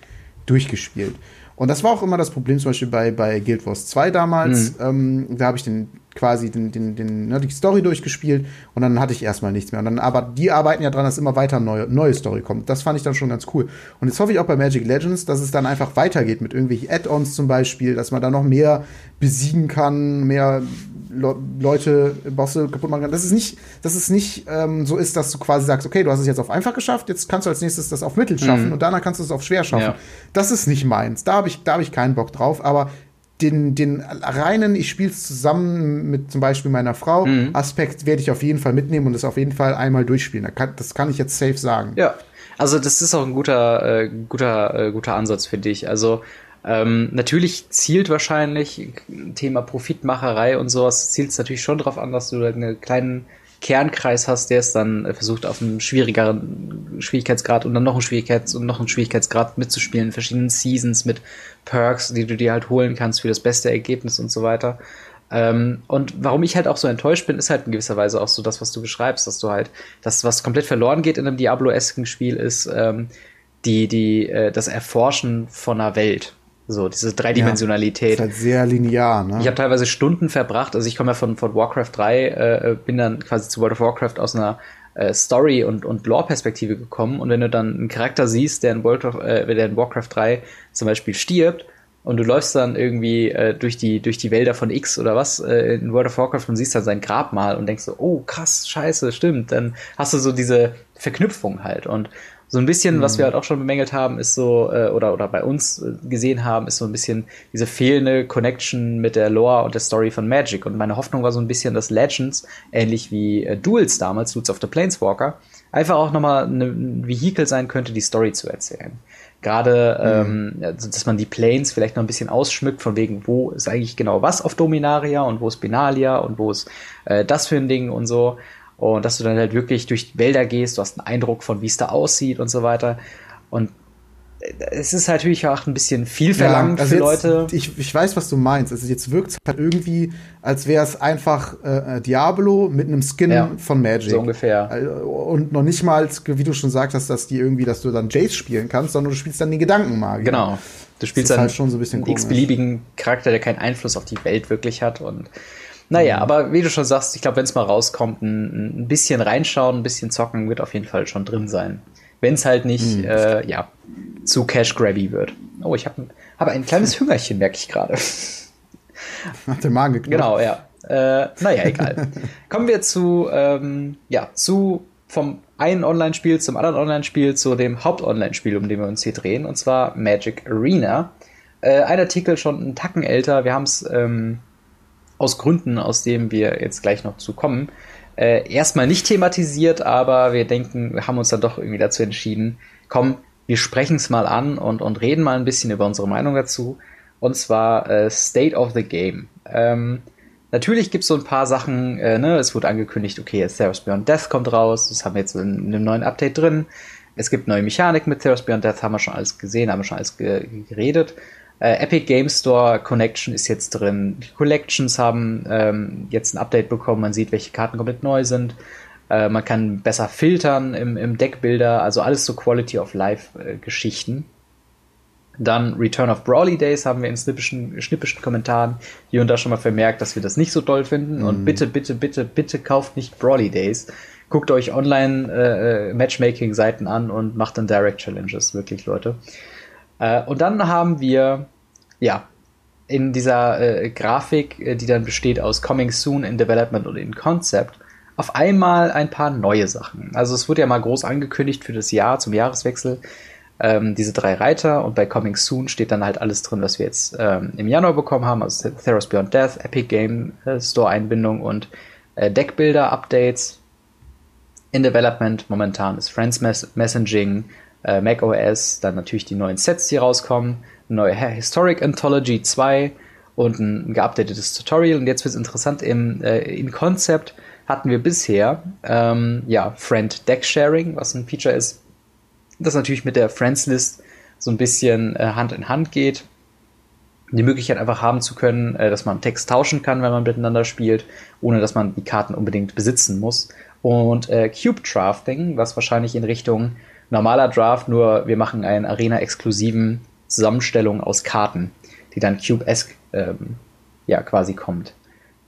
durchgespielt. Und das war auch immer das Problem, zum Beispiel bei, bei Guild Wars 2 damals. Mhm. Ähm, da habe ich den quasi den, den, den, ne, die Story durchgespielt und dann hatte ich erstmal nichts mehr. Und dann, aber die arbeiten ja dran, dass immer weiter neue, neue Story kommt. Das fand ich dann schon ganz cool. Und jetzt hoffe ich auch bei Magic Legends, dass es dann einfach weitergeht mit irgendwelchen Add-ons zum Beispiel, dass man da noch mehr besiegen kann, mehr Le Leute, Bosse kaputt machen kann. Dass es nicht, dass es nicht ähm, so ist, dass du quasi sagst, okay, du hast es jetzt auf einfach geschafft, jetzt kannst du als nächstes das auf mittel schaffen mhm. und danach kannst du es auf schwer schaffen. Ja. Das ist nicht meins. Da habe ich, da hab ich keinen Bock drauf. Aber den, den reinen, ich spiele es zusammen mit zum Beispiel meiner Frau, mhm. Aspekt werde ich auf jeden Fall mitnehmen und das auf jeden Fall einmal durchspielen. Das kann ich jetzt safe sagen. Ja, also das ist auch ein guter, äh, guter, äh, guter Ansatz für dich. Also ähm, natürlich zielt wahrscheinlich Thema Profitmacherei und sowas, zielt es natürlich schon darauf an, dass du einen kleinen Kernkreis hast, der es dann äh, versucht, auf einem schwierigeren Schwierigkeitsgrad und dann noch einen Schwierigkeits- und noch einen Schwierigkeitsgrad mitzuspielen, in verschiedenen Seasons mit Perks, die du dir halt holen kannst für das beste Ergebnis und so weiter. Ähm, und warum ich halt auch so enttäuscht bin, ist halt in gewisser Weise auch so das, was du beschreibst, dass du halt, das, was komplett verloren geht in einem Diablo-esken Spiel, ist ähm, die, die, äh, das Erforschen von einer Welt. So, diese Dreidimensionalität. Ja, ist halt sehr linear, ne? Ich habe teilweise Stunden verbracht, also ich komme ja von, von Warcraft 3, äh, bin dann quasi zu World of Warcraft aus einer äh, Story- und, und Lore-Perspektive gekommen und wenn du dann einen Charakter siehst, der in, World of, äh, der in Warcraft 3 zum Beispiel stirbt, und du läufst dann irgendwie äh, durch, die, durch die Wälder von X oder was äh, in World of Warcraft und siehst dann sein Grabmal und denkst so, oh krass, scheiße, stimmt. Dann hast du so diese Verknüpfung halt. Und so ein bisschen, mhm. was wir halt auch schon bemängelt haben, ist so, äh, oder, oder bei uns äh, gesehen haben, ist so ein bisschen diese fehlende Connection mit der Lore und der Story von Magic. Und meine Hoffnung war so ein bisschen, dass Legends, ähnlich wie äh, Duels damals, Duels of the Planeswalker, einfach auch nochmal ein Vehikel sein könnte, die Story zu erzählen. Gerade, mhm. ähm, dass man die Planes vielleicht noch ein bisschen ausschmückt, von wegen, wo ist eigentlich genau was auf Dominaria und wo ist Benalia und wo ist äh, das für ein Ding und so. Und dass du dann halt wirklich durch die Wälder gehst, du hast einen Eindruck von, wie es da aussieht und so weiter. Und äh, es ist natürlich auch ein bisschen viel verlangt ja, also für jetzt, Leute. Ich, ich weiß, was du meinst. Also jetzt wirkt es halt irgendwie, als wäre es einfach äh, Diablo mit einem Skin ja, von Magic. So ungefähr. Äh, und noch nicht mal, wie du schon sagst, hast, dass die irgendwie, dass du dann Jace spielen kannst, sondern du spielst dann den Gedankenmagier. Genau. Du spielst dann halt schon so ein bisschen einen x-beliebigen Charakter, der keinen Einfluss auf die Welt wirklich hat und naja, mhm. aber wie du schon sagst, ich glaube, wenn es mal rauskommt, ein, ein, bisschen reinschauen, ein bisschen zocken, wird auf jeden Fall schon drin sein. Wenn es halt nicht, mhm. äh, ja, zu cash-grabby wird. Oh, ich habe hab ein kleines Hüngerchen, merke ich gerade. Nach dem Magen geknurrt. Genau, ja. Äh, naja, egal. Kommen wir zu, ähm, ja, zu vom einen Online-Spiel zum anderen Online-Spiel zu dem Haupt-Online-Spiel, um dem wir uns hier drehen, und zwar Magic Arena. Äh, ein Artikel schon einen Tacken älter. Wir haben es ähm, aus Gründen, aus denen wir jetzt gleich noch zu kommen, äh, erstmal nicht thematisiert, aber wir denken, wir haben uns dann doch irgendwie dazu entschieden, komm, wir sprechen es mal an und, und reden mal ein bisschen über unsere Meinung dazu. Und zwar äh, State of the Game. Ähm, natürlich gibt es so ein paar Sachen, äh, ne? es wurde angekündigt, okay, Theros Beyond Death kommt raus, das haben wir jetzt in, in einem neuen Update drin. Es gibt neue Mechanik mit Theros Beyond Death, haben wir schon alles gesehen, haben wir schon alles ge geredet. Äh, Epic Game Store Connection ist jetzt drin. Die Collections haben ähm, jetzt ein Update bekommen. Man sieht, welche Karten komplett neu sind. Äh, man kann besser filtern im, im Deckbilder. Also alles so Quality of Life äh, Geschichten. Dann Return of Brawly Days haben wir in schnippischen, schnippischen Kommentaren hier und da schon mal vermerkt, dass wir das nicht so toll finden. Mhm. Und bitte, bitte, bitte, bitte kauft nicht Brawly Days. Guckt euch online äh, äh Matchmaking-Seiten an und macht dann Direct Challenges, wirklich, Leute. Äh, und dann haben wir, ja, in dieser äh, Grafik, äh, die dann besteht aus Coming Soon in Development und in Concept, auf einmal ein paar neue Sachen. Also es wurde ja mal groß angekündigt für das Jahr, zum Jahreswechsel, ähm, diese drei Reiter und bei Coming Soon steht dann halt alles drin, was wir jetzt ähm, im Januar bekommen haben, also Theros Beyond Death, Epic Game äh, Store Einbindung und äh, Deckbilder Updates. In Development momentan ist Friends Mess Messaging, äh, macOS, dann natürlich die neuen Sets, die rauskommen, neue Historic Anthology 2 und ein geupdatetes Tutorial. Und jetzt wird es interessant, im, äh, in Concept hatten wir bisher ähm, ja, Friend Deck Sharing, was ein Feature ist, das natürlich mit der Friends List so ein bisschen äh, Hand in Hand geht. Die Möglichkeit einfach haben zu können, äh, dass man Text tauschen kann, wenn man miteinander spielt, ohne dass man die Karten unbedingt besitzen muss. Und äh, Cube Drafting, was wahrscheinlich in Richtung normaler Draft, nur wir machen einen Arena-exklusiven Zusammenstellung aus Karten, die dann Cube-esque ähm, ja, quasi kommt.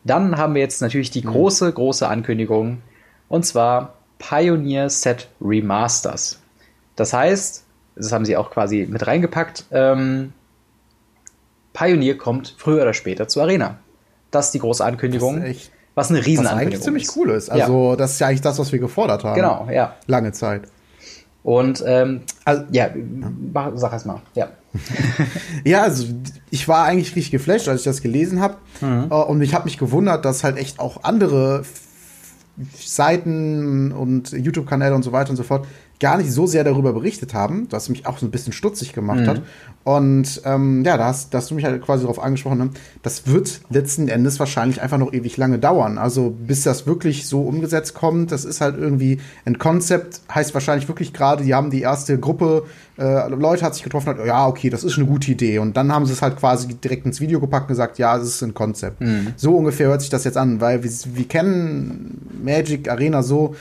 Dann haben wir jetzt natürlich die mhm. große, große Ankündigung, und zwar Pioneer Set Remasters. Das heißt, das haben sie auch quasi mit reingepackt, ähm, Pioneer kommt früher oder später zur Arena. Das ist die große Ankündigung. was eine Riesenankündigung was eigentlich ziemlich cool ist. Also, ja. das ist ja eigentlich das, was wir gefordert haben. Genau, ja. Lange Zeit. Und ähm, also, ja, sag erst mal, ja. ja, also ich war eigentlich richtig geflasht, als ich das gelesen habe. Mhm. Äh, und ich habe mich gewundert, dass halt echt auch andere Seiten und YouTube-Kanäle und so weiter und so fort gar nicht so sehr darüber berichtet haben, was mich auch so ein bisschen stutzig gemacht mhm. hat. Und ähm, ja, da hast, da hast du mich halt quasi darauf angesprochen, ne? das wird letzten Endes wahrscheinlich einfach noch ewig lange dauern. Also bis das wirklich so umgesetzt kommt, das ist halt irgendwie ein Konzept, heißt wahrscheinlich wirklich gerade, die haben die erste Gruppe äh, Leute hat sich getroffen, hat, ja, okay, das ist eine gute Idee. Und dann haben sie es halt quasi direkt ins Video gepackt und gesagt, ja, es ist ein Konzept. Mhm. So ungefähr hört sich das jetzt an, weil wir, wir kennen Magic Arena so,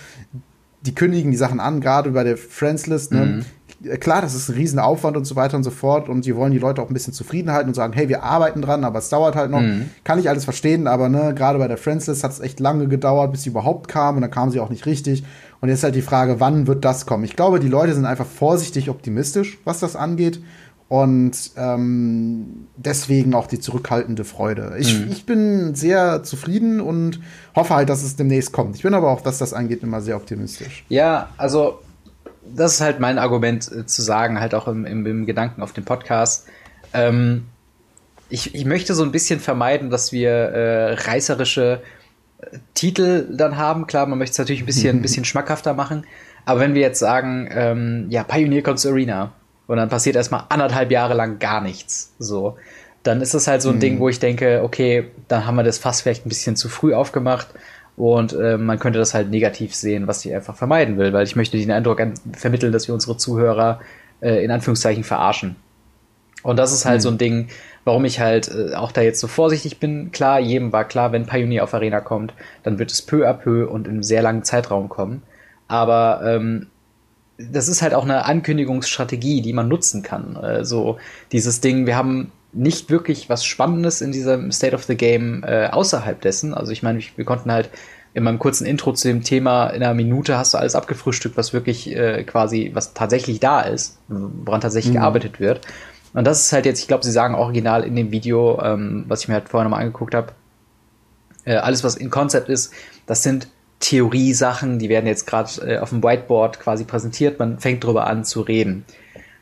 die kündigen die Sachen an, gerade bei der Friends-List. Ne? Mhm. Klar, das ist ein Riesenaufwand und so weiter und so fort. Und die wollen die Leute auch ein bisschen zufrieden halten und sagen, hey, wir arbeiten dran, aber es dauert halt noch. Mhm. Kann ich alles verstehen, aber ne, gerade bei der Friends-List hat es echt lange gedauert, bis sie überhaupt kam und dann kam sie auch nicht richtig. Und jetzt halt die Frage, wann wird das kommen? Ich glaube, die Leute sind einfach vorsichtig optimistisch, was das angeht. Und ähm, deswegen auch die zurückhaltende Freude. Ich, mhm. ich bin sehr zufrieden und hoffe halt, dass es demnächst kommt. Ich bin aber auch, was das angeht, immer sehr optimistisch. Ja, also das ist halt mein Argument äh, zu sagen, halt auch im, im, im Gedanken auf dem Podcast. Ähm, ich, ich möchte so ein bisschen vermeiden, dass wir äh, reißerische äh, Titel dann haben. Klar, man möchte es natürlich ein bisschen, ein bisschen schmackhafter machen. Aber wenn wir jetzt sagen, ähm, ja, Pioneer Comes Arena und dann passiert erstmal anderthalb Jahre lang gar nichts. So. Dann ist das halt so ein mhm. Ding, wo ich denke, okay, dann haben wir das fast vielleicht ein bisschen zu früh aufgemacht und äh, man könnte das halt negativ sehen, was ich einfach vermeiden will, weil ich möchte den Eindruck vermitteln, dass wir unsere Zuhörer äh, in Anführungszeichen verarschen. Und das ist halt mhm. so ein Ding, warum ich halt äh, auch da jetzt so vorsichtig bin. Klar, jedem war klar, wenn Pioneer auf Arena kommt, dann wird es peu à peu und in einem sehr langen Zeitraum kommen. Aber ähm, das ist halt auch eine Ankündigungsstrategie, die man nutzen kann. Äh, so dieses Ding, wir haben nicht wirklich was Spannendes in diesem State of the Game äh, außerhalb dessen. Also ich meine, wir konnten halt in meinem kurzen Intro zu dem Thema in einer Minute hast du alles abgefrühstückt, was wirklich äh, quasi, was tatsächlich da ist, woran tatsächlich mhm. gearbeitet wird. Und das ist halt jetzt, ich glaube, sie sagen original in dem Video, ähm, was ich mir halt vorher nochmal angeguckt habe, Äh, alles, was in Concept ist, das sind Theorie-Sachen, die werden jetzt gerade äh, auf dem Whiteboard quasi präsentiert, man fängt drüber an zu reden.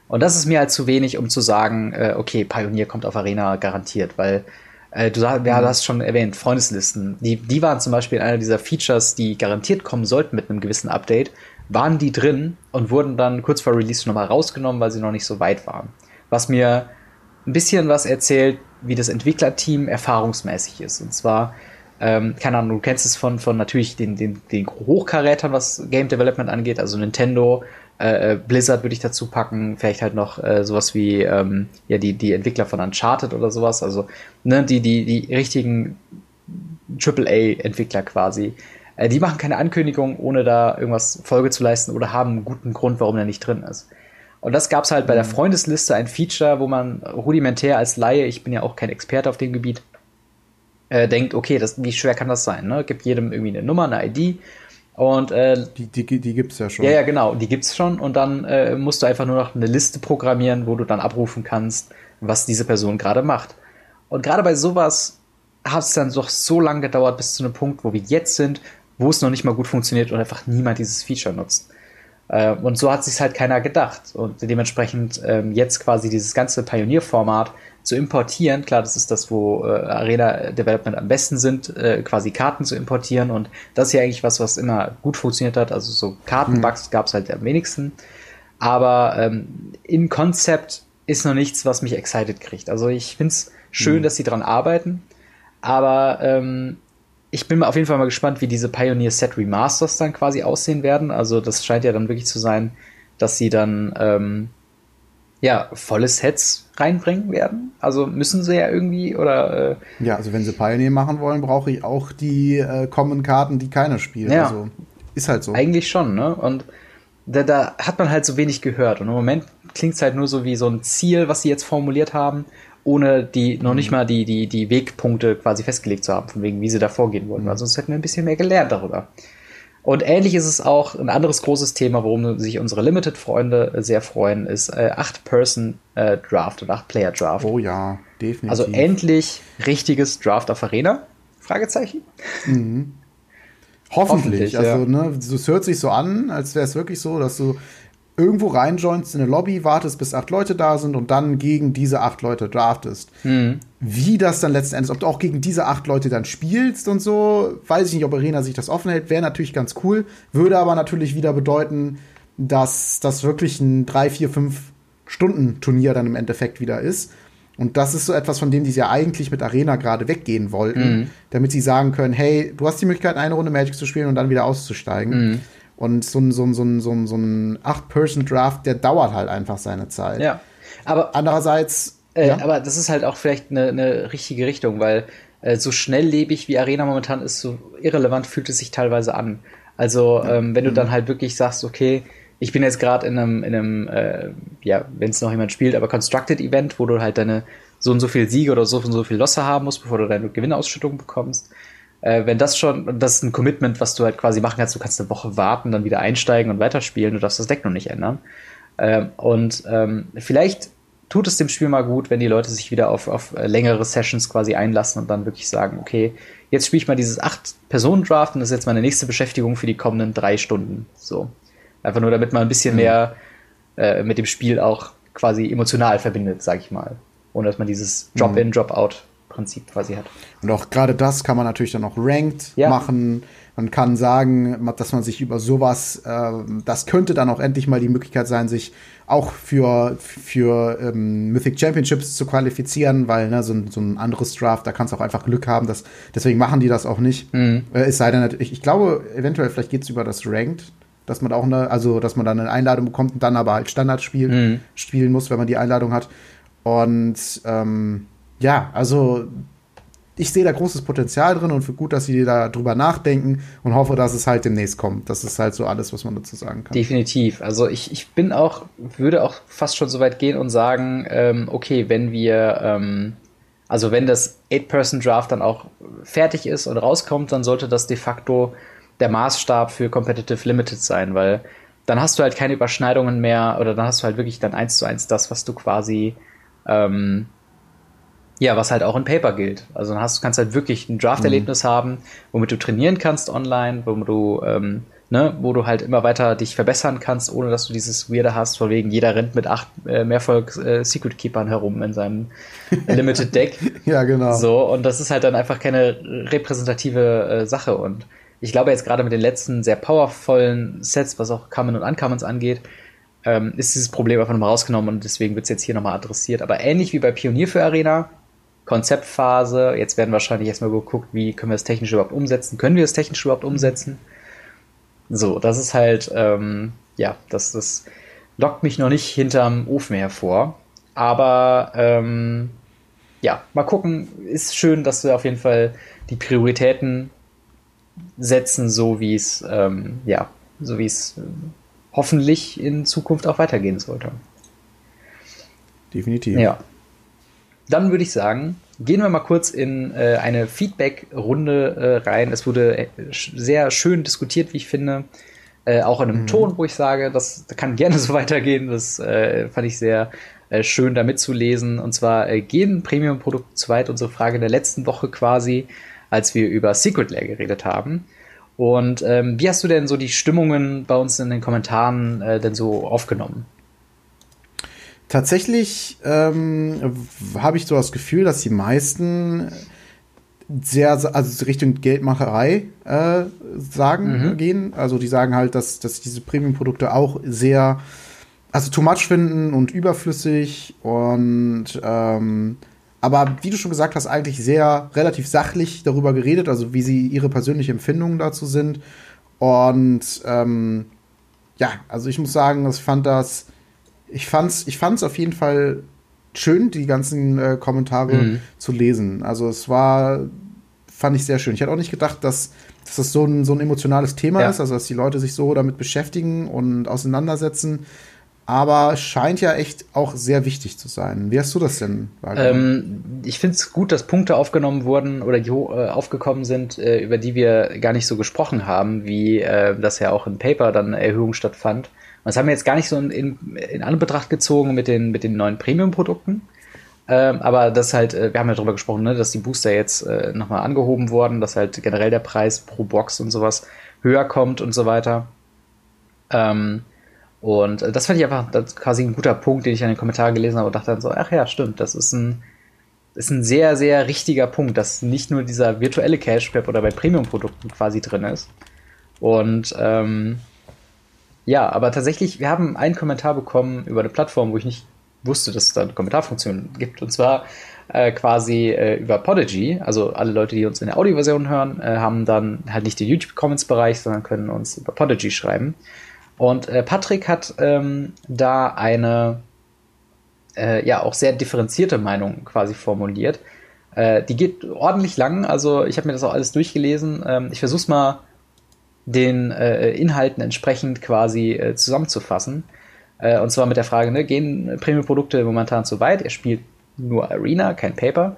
Und das ist mir halt zu wenig, um zu sagen, äh, okay, Pioneer kommt auf Arena garantiert, weil äh, du ja, du mhm. hast schon erwähnt, Freundeslisten. Die, die waren zum Beispiel einer dieser Features, die garantiert kommen sollten mit einem gewissen Update, waren die drin und wurden dann kurz vor Release nochmal rausgenommen, weil sie noch nicht so weit waren. Was mir ein bisschen was erzählt, wie das Entwicklerteam erfahrungsmäßig ist. Und zwar ähm, keine Ahnung, du kennst es von, von natürlich den, den, den Hochkarätern, was Game Development angeht, also Nintendo, äh, äh, Blizzard würde ich dazu packen, vielleicht halt noch äh, sowas wie ähm, ja die, die Entwickler von Uncharted oder sowas, also ne, die, die, die richtigen AAA-Entwickler quasi. Äh, die machen keine Ankündigung, ohne da irgendwas Folge zu leisten oder haben einen guten Grund, warum der nicht drin ist. Und das gab es halt bei der mhm. Freundesliste, ein Feature, wo man rudimentär als Laie, ich bin ja auch kein Experte auf dem Gebiet, äh, denkt, okay, das, wie schwer kann das sein? Ne? Gibt jedem irgendwie eine Nummer, eine ID. Und äh, die, die, die gibt's ja schon. Ja, ja, genau, die gibt's schon. Und dann äh, musst du einfach nur noch eine Liste programmieren, wo du dann abrufen kannst, was diese Person gerade macht. Und gerade bei sowas hat es dann doch so lange gedauert bis zu einem Punkt, wo wir jetzt sind, wo es noch nicht mal gut funktioniert und einfach niemand dieses Feature nutzt. Äh, und so hat sich halt keiner gedacht. Und dementsprechend ähm, jetzt quasi dieses ganze Pionierformat zu importieren. Klar, das ist das, wo äh, Arena Development am besten sind, äh, quasi Karten zu importieren. Und das ist ja eigentlich was, was immer gut funktioniert hat. Also so Kartenbugs mhm. gab es halt am wenigsten. Aber ähm, in Konzept ist noch nichts, was mich excited kriegt. Also ich finde es schön, mhm. dass sie dran arbeiten. Aber ähm, ich bin auf jeden Fall mal gespannt, wie diese Pioneer Set Remasters dann quasi aussehen werden. Also das scheint ja dann wirklich zu sein, dass sie dann ähm, ja, volle Sets reinbringen werden. Also müssen sie ja irgendwie oder. Äh ja, also wenn sie Pioneer machen wollen, brauche ich auch die äh, Common-Karten, die keiner spielt. Ja. Also ist halt so. Eigentlich schon, ne? Und da, da hat man halt so wenig gehört. Und im Moment klingt es halt nur so wie so ein Ziel, was sie jetzt formuliert haben, ohne die noch nicht mhm. mal die, die, die Wegpunkte quasi festgelegt zu haben, von wegen, wie sie da vorgehen wollen. Mhm. Also sonst hätten wir ein bisschen mehr gelernt darüber. Und ähnlich ist es auch ein anderes großes Thema, worum sich unsere Limited-Freunde sehr freuen, ist äh, 8-Person-Draft äh, und 8-Player-Draft. Oh ja, definitiv. Also endlich richtiges Draft auf Arena? Fragezeichen. Mhm. Hoffentlich. Hoffentlich. Also, ja. ne, es hört sich so an, als wäre es wirklich so, dass du irgendwo reinjoinst in eine Lobby, wartest, bis acht Leute da sind und dann gegen diese acht Leute draftest. Mhm. Wie das dann letzten Endes, ob du auch gegen diese acht Leute dann spielst und so, weiß ich nicht, ob Arena sich das offen hält, wäre natürlich ganz cool, würde aber natürlich wieder bedeuten, dass das wirklich ein drei, vier, fünf Stunden Turnier dann im Endeffekt wieder ist. Und das ist so etwas, von dem die ja eigentlich mit Arena gerade weggehen wollten, mhm. damit sie sagen können, hey, du hast die Möglichkeit, eine Runde Magic zu spielen und dann wieder auszusteigen. Mhm. Und so ein, so ein, so ein, so ein, so ein 8-Person-Draft, der dauert halt einfach seine Zeit. Ja. Aber andererseits. Äh, ja? Aber das ist halt auch vielleicht eine, eine richtige Richtung, weil äh, so schnelllebig wie Arena momentan ist, so irrelevant fühlt es sich teilweise an. Also, ja. ähm, wenn du mhm. dann halt wirklich sagst, okay, ich bin jetzt gerade in einem, in einem äh, ja, wenn es noch jemand spielt, aber Constructed Event, wo du halt deine so und so viel Siege oder so und so viel Losse haben musst, bevor du deine Gewinnausschüttung bekommst äh, wenn das schon, das ist ein Commitment, was du halt quasi machen kannst, du kannst eine Woche warten, dann wieder einsteigen und weiterspielen, du darfst das Deck noch nicht ändern. Ähm, und ähm, vielleicht tut es dem Spiel mal gut, wenn die Leute sich wieder auf, auf äh, längere Sessions quasi einlassen und dann wirklich sagen, okay, jetzt spiele ich mal dieses acht-Personen-Draft und das ist jetzt meine nächste Beschäftigung für die kommenden drei Stunden. So. Einfach nur, damit man ein bisschen mhm. mehr äh, mit dem Spiel auch quasi emotional verbindet, sag ich mal. Ohne dass man dieses Drop-in, mhm. Drop-out Prinzip quasi hat. Und auch gerade das kann man natürlich dann noch ranked ja. machen. Man kann sagen, dass man sich über sowas, äh, das könnte dann auch endlich mal die Möglichkeit sein, sich auch für, für ähm, Mythic Championships zu qualifizieren, weil ne, so, ein, so ein anderes Draft, da kannst du auch einfach Glück haben. Dass, deswegen machen die das auch nicht. Mhm. Äh, es sei denn, natürlich, ich glaube, eventuell, vielleicht geht es über das Ranked, dass man auch eine, also dass man dann eine Einladung bekommt und dann aber halt Standard spiel, mhm. spielen muss, wenn man die Einladung hat. Und ähm, ja, also ich sehe da großes Potenzial drin und für gut, dass sie da drüber nachdenken und hoffe, dass es halt demnächst kommt. Das ist halt so alles, was man dazu sagen kann. Definitiv. Also ich, ich bin auch, würde auch fast schon so weit gehen und sagen, ähm, okay, wenn wir, ähm, also wenn das Eight-Person-Draft dann auch fertig ist und rauskommt, dann sollte das de facto der Maßstab für Competitive Limited sein, weil dann hast du halt keine Überschneidungen mehr oder dann hast du halt wirklich dann eins zu eins das, was du quasi ähm, Ja, was halt auch in Paper gilt. Also dann hast, kannst halt wirklich ein Draft-Erlebnis mhm. haben, womit du trainieren kannst online, wo du, ähm, ne, wo du halt immer weiter dich verbessern kannst, ohne dass du dieses Weirde hast, von wegen jeder rennt mit acht äh, Mehrfolg äh, Secret Keepern herum in seinem Limited Deck. ja, genau. So, und das ist halt dann einfach keine repräsentative äh, Sache. Und ich glaube jetzt gerade mit den letzten sehr powervollen Sets, was auch Common und Uncommons angeht, ähm, ist dieses Problem einfach nochmal rausgenommen und deswegen wird es jetzt hier nochmal adressiert. Aber ähnlich wie bei Pionier für Arena, Konzeptphase. Jetzt werden wahrscheinlich erstmal geguckt, wie können wir das technisch überhaupt umsetzen? Können wir das technisch überhaupt umsetzen? So, das ist halt, ähm, ja, das, das lockt mich noch nicht hinterm Ofen hervor. Aber ähm, ja, mal gucken. Ist schön, dass wir auf jeden Fall die Prioritäten setzen, so wie es, ähm, ja, so wie es äh, hoffentlich in Zukunft auch weitergehen sollte. Definitiv. Ja. Dann würde ich sagen, gehen wir mal kurz in äh, eine Feedback-Runde äh, rein. Es wurde äh, sehr schön diskutiert, wie ich finde. Äh, auch in einem mhm. Ton, wo ich sage, das kann gerne so weitergehen. Das äh, fand ich sehr äh, schön, da mitzulesen. Und zwar gehen Premium-Produkte zu weit, unsere Frage der letzten Woche quasi, als wir über Secret Lair geredet haben. Und ähm, wie hast du denn so die Stimmungen bei uns in den Kommentaren denn so aufgenommen? Tatsächlich ähm, habe ich so das Gefühl, dass die meisten sehr, also Richtung Geldmacherei äh, sagen mhm. gehen. Also die sagen halt, dass, dass diese Premium-Produkte auch sehr, also too much finden und überflüssig und ähm, aber wie du schon gesagt hast, eigentlich sehr relativ sachlich darüber geredet, also wie sie ihre persönlichen Empfindungen dazu sind. Und ähm, ja, also ich muss sagen, ich fand das ich fand's, ich fand's auf jeden Fall schön, die ganzen äh, Kommentare mhm. zu lesen. Also es war, fand ich sehr schön. Ich hatte auch nicht gedacht, dass, dass das so ein, so ein emotionales Thema ja. ist, also dass die Leute sich so damit beschäftigen und auseinandersetzen. Aber es scheint ja echt auch sehr wichtig zu sein. Wie hast du das denn ähm, ich finde es gut, dass Punkte aufgenommen wurden oder die äh, aufgekommen sind, äh, über die wir gar nicht so gesprochen haben, wie äh, das ja auch im Paper dann eine Erhöhung stattfand. Das haben wir jetzt gar nicht so in, in, in Anbetracht gezogen mit den, mit den neuen Premium-Produkten. Ähm, aber das halt, äh, wir haben ja darüber gesprochen, ne, dass die Booster jetzt äh, nochmal angehoben wurden, dass halt generell der Preis pro Box und sowas höher kommt und so weiter. Ähm, und äh, das fand ich einfach quasi ein guter Punkt, den ich in den Kommentaren gelesen habe und dachte dann so, ach ja, stimmt, das ist ein, ist ein sehr, sehr richtiger Punkt, dass nicht nur dieser virtuelle Cashback oder bei Premium-Produkten quasi drin ist. Und ähm, ja, aber tatsächlich, wir haben einen Kommentar bekommen über eine Plattform, wo ich nicht wusste, dass es da eine Kommentarfunktion gibt. Und zwar äh, quasi äh, über Podigy. Also alle Leute, die uns in der Audioversion hören, äh, haben dann halt nicht den YouTube-Comments-Bereich, sondern können uns über Podigy schreiben. Und äh, Patrick hat ähm, da eine äh, ja auch sehr differenzierte Meinung quasi formuliert. Äh, die geht ordentlich lang, also ich habe mir das auch alles durchgelesen. Ähm, ich versuche es mal den äh, Inhalten entsprechend quasi äh, zusammenzufassen. Äh, und zwar mit der Frage, ne, gehen Premium-Produkte momentan zu weit? Er spielt nur Arena, kein Paper.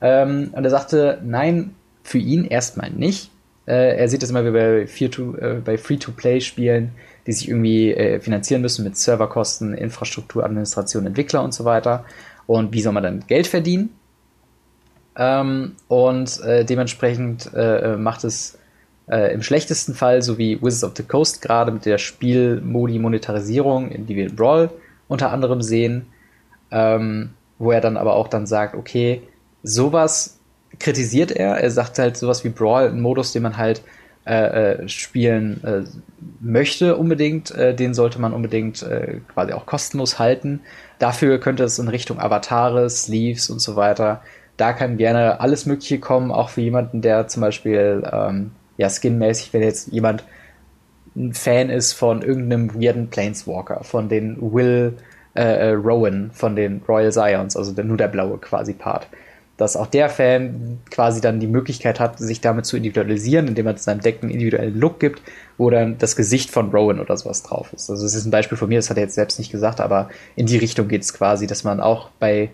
Ähm, und er sagte, nein, für ihn erstmal nicht. Äh, er sieht das immer wie bei, äh, bei Free-to-Play-Spielen, die sich irgendwie äh, finanzieren müssen mit Serverkosten, Infrastruktur, Administration, Entwickler und so weiter. Und wie soll man dann Geld verdienen? Ähm, und dementsprechend macht es äh, Im schlechtesten Fall, so wie Wizards of the Coast gerade mit der Spielmodi-Monetarisierung, die wir in Brawl unter anderem sehen, ähm, wo er dann aber auch dann sagt, okay, sowas kritisiert er. Er sagt halt sowas wie Brawl, ein Modus, den man halt äh, äh, spielen äh, möchte unbedingt, äh, den sollte man unbedingt äh, quasi auch kostenlos halten. Dafür könnte es in Richtung Avatare, Sleeves und so weiter. Da kann gerne alles Mögliche kommen, auch für jemanden, der zum Beispiel ähm, ja, skinmäßig, wenn jetzt jemand ein Fan ist von irgendeinem weirden Planeswalker, von den Will äh, äh, Rowan, von den Royal Scions, also der, nur der blaue quasi Part. Dass auch der Fan quasi dann die Möglichkeit hat, sich damit zu individualisieren, indem er seinem Deck einen individuellen Look gibt, wo dann das Gesicht von Rowan oder sowas drauf ist. Also es ist ein Beispiel von mir, das hat er jetzt selbst nicht gesagt, aber in die Richtung geht es quasi, dass man auch bei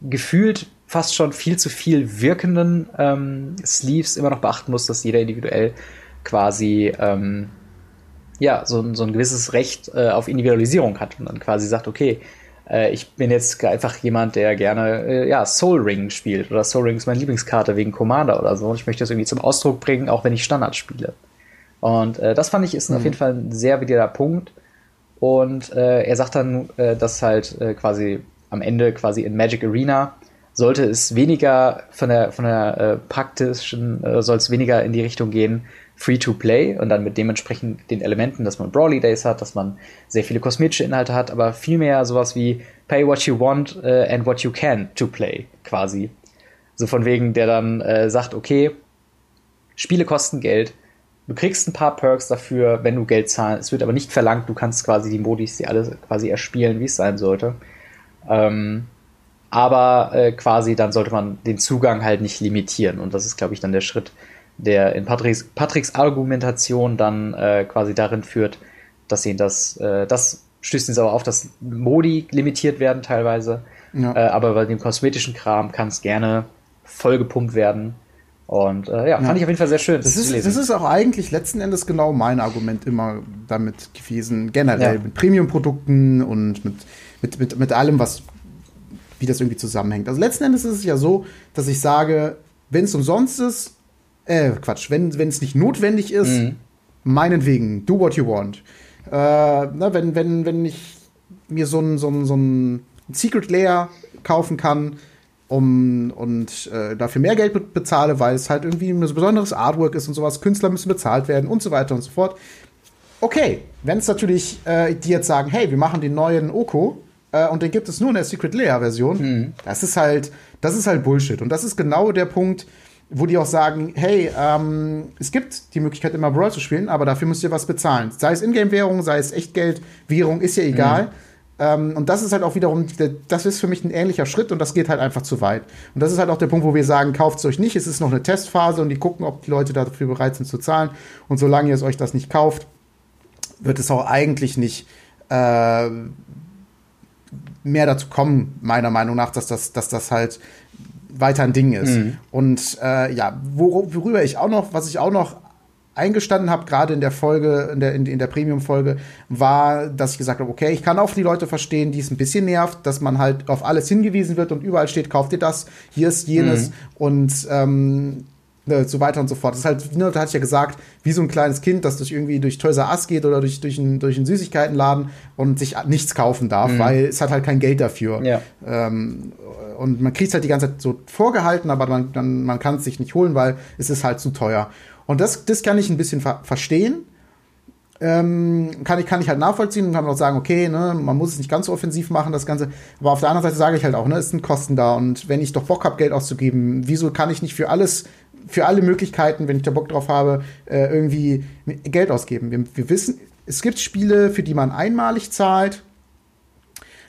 gefühlt fast schon viel zu viel wirkenden ähm, Sleeves immer noch beachten muss, dass jeder individuell quasi ähm, ja so, so ein gewisses Recht äh, auf Individualisierung hat und dann quasi sagt, okay, äh, ich bin jetzt einfach jemand, der gerne äh, ja, Soul Ring spielt oder Soul Ring ist meine Lieblingskarte wegen Commander oder so. Und ich möchte das irgendwie zum Ausdruck bringen, auch wenn ich Standard spiele. Und äh, das fand ich ist mhm. auf jeden Fall ein sehr wichtiger Punkt. Und äh, er sagt dann, äh, dass halt quasi am Ende quasi in Magic Arena sollte es weniger von der von der äh, praktischen äh, soll es weniger in die Richtung gehen Free to Play und dann mit dementsprechend den Elementen, dass man Brawly Days hat, dass man sehr viele kosmetische Inhalte hat, aber vielmehr sowas wie Pay what you want uh, and what you can to play quasi. So von wegen, der dann äh, sagt, okay, Spiele kosten Geld, du kriegst ein paar Perks dafür, wenn du Geld zahlst. Es wird aber nicht verlangt, du kannst quasi die Modis, die alle quasi erspielen, wie es sein sollte. Ähm, aber äh, quasi dann sollte man den Zugang halt nicht limitieren. Und das ist, glaube ich, dann der Schritt, der in Patricks, Patricks Argumentation dann äh, quasi darin führt, dass sie das, äh, das stößt uns aber auf, dass Modi limitiert werden teilweise. Ja. Äh, aber bei dem kosmetischen Kram kann es gerne vollgepumpt werden. Und äh, ja, fand ja. ich auf jeden Fall sehr schön. Das ist, das ist auch eigentlich letzten Endes genau mein Argument immer damit gewesen, generell ja. mit Premium-Produkten und mit, mit, mit, mit allem, was wie das irgendwie zusammenhängt. Also letzten Endes ist es ja so, dass ich sage, wenn es umsonst ist, äh, Quatsch, wenn es nicht notwendig ist, mhm. meinetwegen, do what you want. Äh, na, wenn, wenn, wenn ich mir so ein, so ein, so ein Secret Layer kaufen kann, um und äh, dafür mehr Geld bezahle, weil es halt irgendwie ein besonderes Artwork ist und sowas, Künstler müssen bezahlt werden und so weiter und so fort. Okay, wenn es natürlich äh, die jetzt sagen, hey, wir machen den neuen Oko äh, und den gibt es nur in der Secret Layer Version, mhm. das ist halt, das ist halt Bullshit und das ist genau der Punkt, wo die auch sagen, hey, ähm, es gibt die Möglichkeit, immer Brawl zu spielen, aber dafür müsst ihr was bezahlen. Sei es Ingame-Währung, sei es Echtgeld, Währung, ist ja egal. Mhm. Ähm, und das ist halt auch wiederum, das ist für mich ein ähnlicher Schritt und das geht halt einfach zu weit. Und das ist halt auch der Punkt, wo wir sagen, kauft es euch nicht, es ist noch eine Testphase und die gucken, ob die Leute dafür bereit sind zu zahlen. Und solange ihr es euch das nicht kauft, wird es auch eigentlich nicht äh, mehr dazu kommen, meiner Meinung nach, dass das, dass das halt weiter ein Ding ist. Mhm. Und äh, ja, worüber ich auch noch, was ich auch noch eingestanden habe, gerade in der Folge, in der, in, in der Premium-Folge, war, dass ich gesagt habe, okay, ich kann auch die Leute verstehen, die es ein bisschen nervt, dass man halt auf alles hingewiesen wird und überall steht, kauft ihr das, hier ist jenes mhm. und ähm, ne, so weiter und so fort. Das ist halt, ne, da hatte ich ja gesagt, wie so ein kleines Kind, das durch irgendwie durch Toys R Us geht oder durch, durch, einen, durch einen Süßigkeitenladen und sich nichts kaufen darf, mhm. weil es hat halt kein Geld dafür. Ja. Ähm, und man kriegt es halt die ganze Zeit so vorgehalten, aber man, dann, man kann es sich nicht holen, weil es ist halt zu teuer. Und das, das kann ich ein bisschen ver verstehen. Ähm, kann, ich, kann ich halt nachvollziehen und kann auch sagen, okay, ne, man muss es nicht ganz so offensiv machen, das Ganze. Aber auf der anderen Seite sage ich halt auch, ne, es sind Kosten da und wenn ich doch Bock habe, Geld auszugeben, wieso kann ich nicht für alles, für alle Möglichkeiten, wenn ich da Bock drauf habe, äh, irgendwie Geld ausgeben? Wir, wir wissen, es gibt Spiele, für die man einmalig zahlt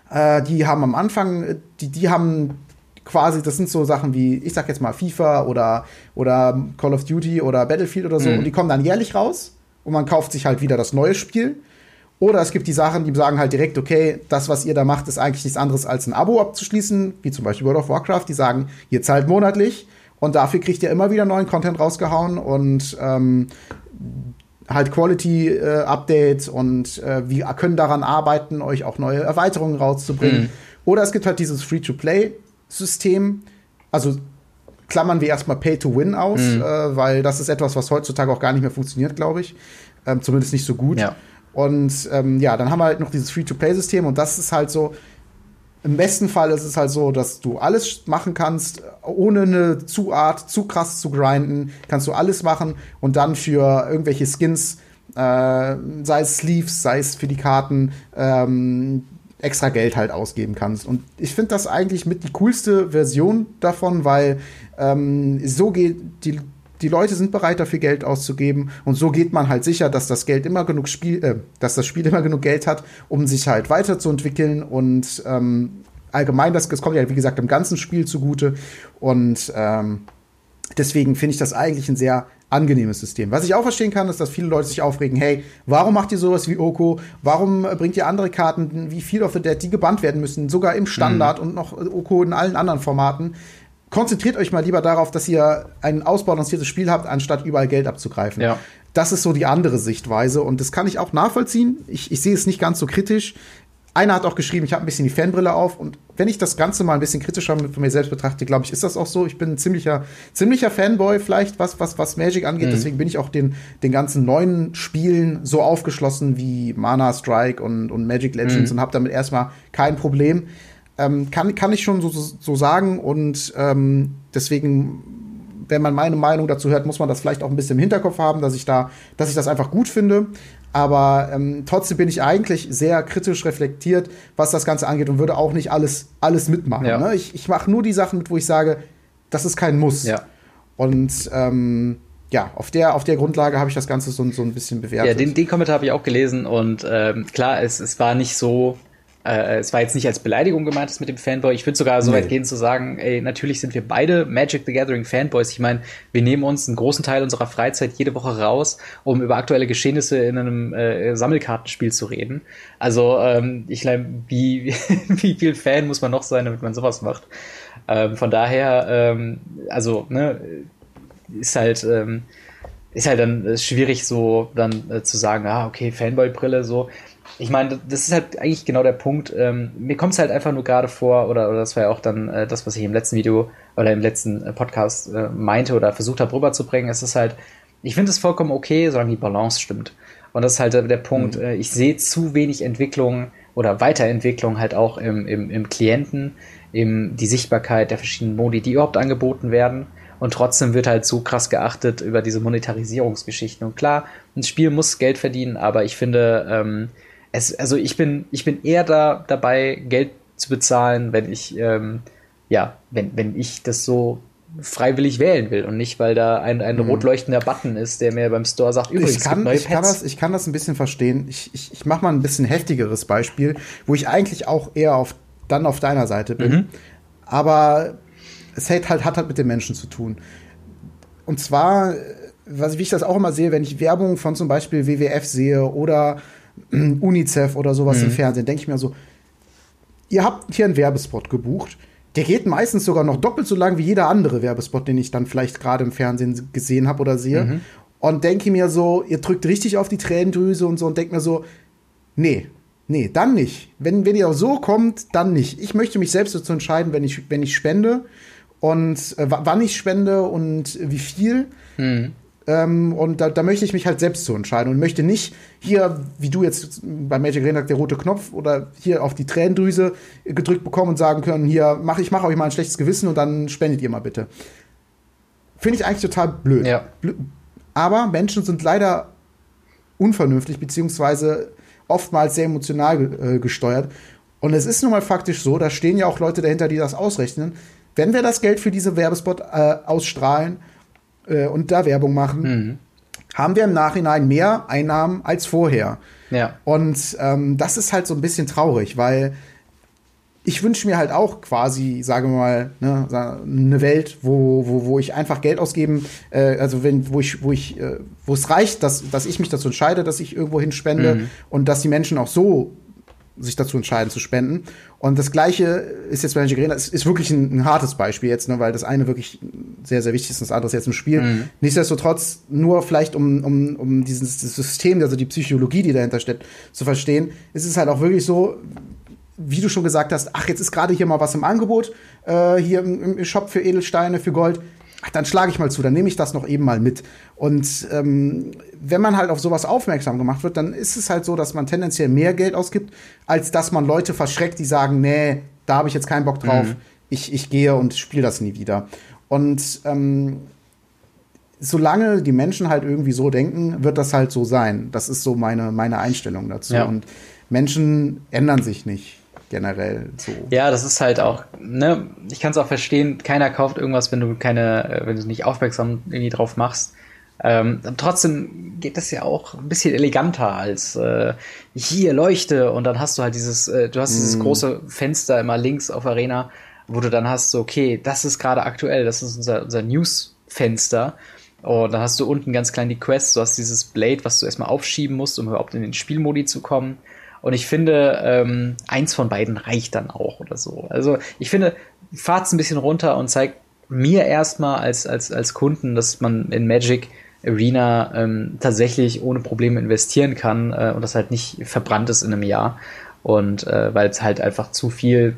äh, die haben am Anfang, die, die haben quasi, das sind so Sachen wie, ich sag jetzt mal FIFA oder, oder Call of Duty oder Battlefield oder so, mhm. und die kommen dann jährlich raus und man kauft sich halt wieder das neue Spiel. Oder es gibt die Sachen, die sagen halt direkt, okay, das, was ihr da macht, ist eigentlich nichts anderes als ein Abo abzuschließen, wie zum Beispiel World of Warcraft, die sagen, ihr zahlt monatlich und dafür kriegt ihr immer wieder neuen Content rausgehauen und ähm, halt Quality-Updates äh, und äh, wir können daran arbeiten, euch auch neue Erweiterungen rauszubringen. Mhm. Oder es gibt halt dieses Free-to-Play-System. Also klammern wir erstmal Pay-to-Win aus, mhm. äh, weil das ist etwas, was heutzutage auch gar nicht mehr funktioniert, glaube ich. Ähm, zumindest nicht so gut. Ja. Und ähm, ja, dann haben wir halt noch dieses Free-to-Play-System und das ist halt so, im besten Fall ist es halt so, dass du alles machen kannst, ohne eine zu Art, zu krass zu grinden, kannst du alles machen und dann für irgendwelche Skins, äh, sei es Sleeves, sei es für die Karten, ähm, extra Geld halt ausgeben kannst. Und ich finde das eigentlich mit die coolste Version davon, weil ähm, so geht die die Leute sind bereit, dafür Geld auszugeben und so geht man halt sicher, dass das Geld immer genug Spiel, äh, dass das Spiel immer genug Geld hat, um sich halt weiterzuentwickeln und ähm, allgemein, das, das kommt ja wie gesagt im ganzen Spiel zugute und ähm, deswegen finde ich das eigentlich ein sehr angenehmes System. Was ich auch verstehen kann, ist, dass viele Leute sich aufregen, hey, warum macht ihr sowas wie Oko? Warum bringt ihr andere Karten wie Field of the Dead, die gebannt werden müssen, sogar im Standard mhm. und noch Oko in allen anderen Formaten? Konzentriert euch mal lieber darauf, dass ihr ein ausbalanciertes Spiel habt, anstatt überall Geld abzugreifen. Ja. Das ist so die andere Sichtweise und das kann ich auch nachvollziehen. Ich, ich sehe es nicht ganz so kritisch. einer hat auch geschrieben, ich habe ein bisschen die Fanbrille auf und wenn ich das Ganze mal ein bisschen kritischer von mir selbst betrachte, glaube ich, ist das auch so. Ich bin ein ziemlicher, ziemlicher Fanboy vielleicht, was, was, was Magic angeht. Mhm. Deswegen bin ich auch den, den ganzen neuen Spielen so aufgeschlossen wie Mana Strike und, und Magic Legends mhm. und habe damit erstmal kein Problem. Ähm, kann, kann ich schon so, so sagen und ähm, deswegen, wenn man meine Meinung dazu hört, muss man das vielleicht auch ein bisschen im Hinterkopf haben, dass ich da, dass ich das einfach gut finde. Aber ähm, trotzdem bin ich eigentlich sehr kritisch reflektiert, was das Ganze angeht und würde auch nicht alles, alles mitmachen. Ja. Ne? Ich, ich mache nur die Sachen mit, wo ich sage, das ist kein Muss. Ja. Und ähm, ja, auf der, auf der Grundlage habe ich das Ganze so, so ein bisschen bewertet. Ja, den, den Kommentar habe ich auch gelesen und ähm, klar, es, es war nicht so äh, es war jetzt nicht als Beleidigung gemeint, das mit dem Fanboy. Ich würde sogar so nee. weit gehen zu sagen, ey, natürlich sind wir beide Magic the Gathering Fanboys. Ich meine, wir nehmen uns einen großen Teil unserer Freizeit jede Woche raus, um über aktuelle Geschehnisse in einem äh, Sammelkartenspiel zu reden. Also, ähm, ich glaube, wie, wie viel Fan muss man noch sein, damit man sowas macht? Ähm, von daher, ähm, also, ne, ist halt, ähm, ist halt dann schwierig so dann äh, zu sagen, ah, okay, Fanboy-Brille, so ich meine, das ist halt eigentlich genau der Punkt. Ähm, mir kommt es halt einfach nur gerade vor, oder, oder das war ja auch dann äh, das, was ich im letzten Video oder im letzten äh, Podcast äh, meinte oder versucht habe rüberzubringen. Es ist halt, ich finde es vollkommen okay, solange die Balance stimmt. Und das ist halt der Punkt. Mhm. Äh, ich sehe zu wenig Entwicklung oder Weiterentwicklung halt auch im, im, im Klienten, im, die Sichtbarkeit der verschiedenen Modi, die überhaupt angeboten werden. Und trotzdem wird halt so krass geachtet über diese Monetarisierungsgeschichten. Und klar, ein Spiel muss Geld verdienen, aber ich finde, ähm, es, also ich bin, ich bin eher da dabei, Geld zu bezahlen, wenn ich, ähm, ja, wenn, wenn ich das so freiwillig wählen will und nicht, weil da ein, ein mhm. rot leuchtender Button ist, der mir beim Store sagt, übrigens, ich kann, neue ich Kann das, ich kann das ein bisschen verstehen. Ich, ich, ich mache mal ein bisschen heftigeres Beispiel, wo ich eigentlich auch eher auf, dann auf deiner Seite bin. Mhm. Aber es hat halt, hat halt mit den Menschen zu tun. Und zwar, was, wie ich das auch immer sehe, wenn ich Werbung von zum Beispiel WWF sehe oder UNICEF oder sowas mhm. im Fernsehen, denke ich mir so, ihr habt hier einen Werbespot gebucht. Der geht meistens sogar noch doppelt so lang wie jeder andere Werbespot, den ich dann vielleicht gerade im Fernsehen gesehen habe oder sehe. Mhm. Und denke mir so, ihr drückt richtig auf die Tränendrüse und so und denkt mir so, nee, nee, dann nicht. Wenn, wenn ihr so kommt, dann nicht. Ich möchte mich selbst dazu entscheiden, wenn ich, wenn ich spende und äh, wann ich spende und wie viel. Mhm. Ähm, und da, da, möchte ich mich halt selbst zu entscheiden und möchte nicht hier, wie du jetzt bei Magic Arena der rote Knopf oder hier auf die Tränendrüse gedrückt bekommen und sagen können, hier, mach, ich mache euch mal ein schlechtes Gewissen und dann spendet ihr mal bitte. Finde ich eigentlich total blöd. Ja. Aber Menschen sind leider unvernünftig, beziehungsweise oftmals sehr emotional äh, gesteuert. Und es ist nun mal faktisch so, da stehen ja auch Leute dahinter, die das ausrechnen. Wenn wir das Geld für diese Werbespot äh, ausstrahlen, äh, und da Werbung machen, mhm. haben wir im Nachhinein mehr Einnahmen als vorher. Ja. Und ähm, das ist halt so ein bisschen traurig, weil ich wünsche mir halt auch quasi, sagen wir mal, ne, eine Welt, wo, wo, wo ich einfach Geld ausgeben, äh, also wenn, wo ich, wo ich, äh, wo es reicht, dass, dass ich mich dazu entscheide, dass ich irgendwo hinspende mhm. und dass die Menschen auch so sich dazu entscheiden zu spenden. Und das gleiche ist jetzt bei Magic Arena, es ist wirklich ein, ein, hartes Beispiel jetzt, ne, weil das eine wirklich sehr, sehr wichtig ist und das andere ist jetzt im Spiel. Mhm. Nichtsdestotrotz, nur vielleicht um, um, um dieses System, also die Psychologie, die dahinter steht, zu verstehen, ist es halt auch wirklich so, wie du schon gesagt hast, ach, jetzt ist gerade hier mal was im Angebot, äh, hier im, im Shop für Edelsteine, für Gold ach, dann schlage ich mal zu, dann nehme ich das noch eben mal mit. Und ähm, wenn man halt auf sowas aufmerksam gemacht wird, dann ist es halt so, dass man tendenziell mehr Geld ausgibt, als dass man Leute verschreckt, die sagen, nee, da habe ich jetzt keinen Bock drauf, mhm. ich, ich gehe und spiele das nie wieder. Und ähm, solange die Menschen halt irgendwie so denken, wird das halt so sein. Das ist so meine, meine Einstellung dazu. Ja. Und Menschen ändern sich nicht generell so. Ja, das ist halt auch, ne, ich kann es auch verstehen, keiner kauft irgendwas, wenn du keine, äh, wenn du nicht aufmerksam irgendwie drauf machst. Ähm, trotzdem geht das ja auch ein bisschen eleganter als äh, hier leuchte und dann hast du halt dieses, äh, du hast mm. dieses große Fenster immer links auf Arena, wo du dann hast so, okay, das ist gerade aktuell, das ist unser, unser News-Fenster. Und dann hast du unten ganz klein die Quest, du hast dieses Blade, was du erstmal aufschieben musst, um überhaupt in den Spielmodi zu kommen. Und ich finde, ähm, eins von beiden reicht dann auch oder so. Also ich finde, fahrt's ein bisschen runter und zeigt mir erstmal als, als, als Kunden, dass man in Magic Arena ähm, tatsächlich ohne Probleme investieren kann äh, und das halt nicht verbrannt ist in einem Jahr. Und äh, weil es halt einfach zu viel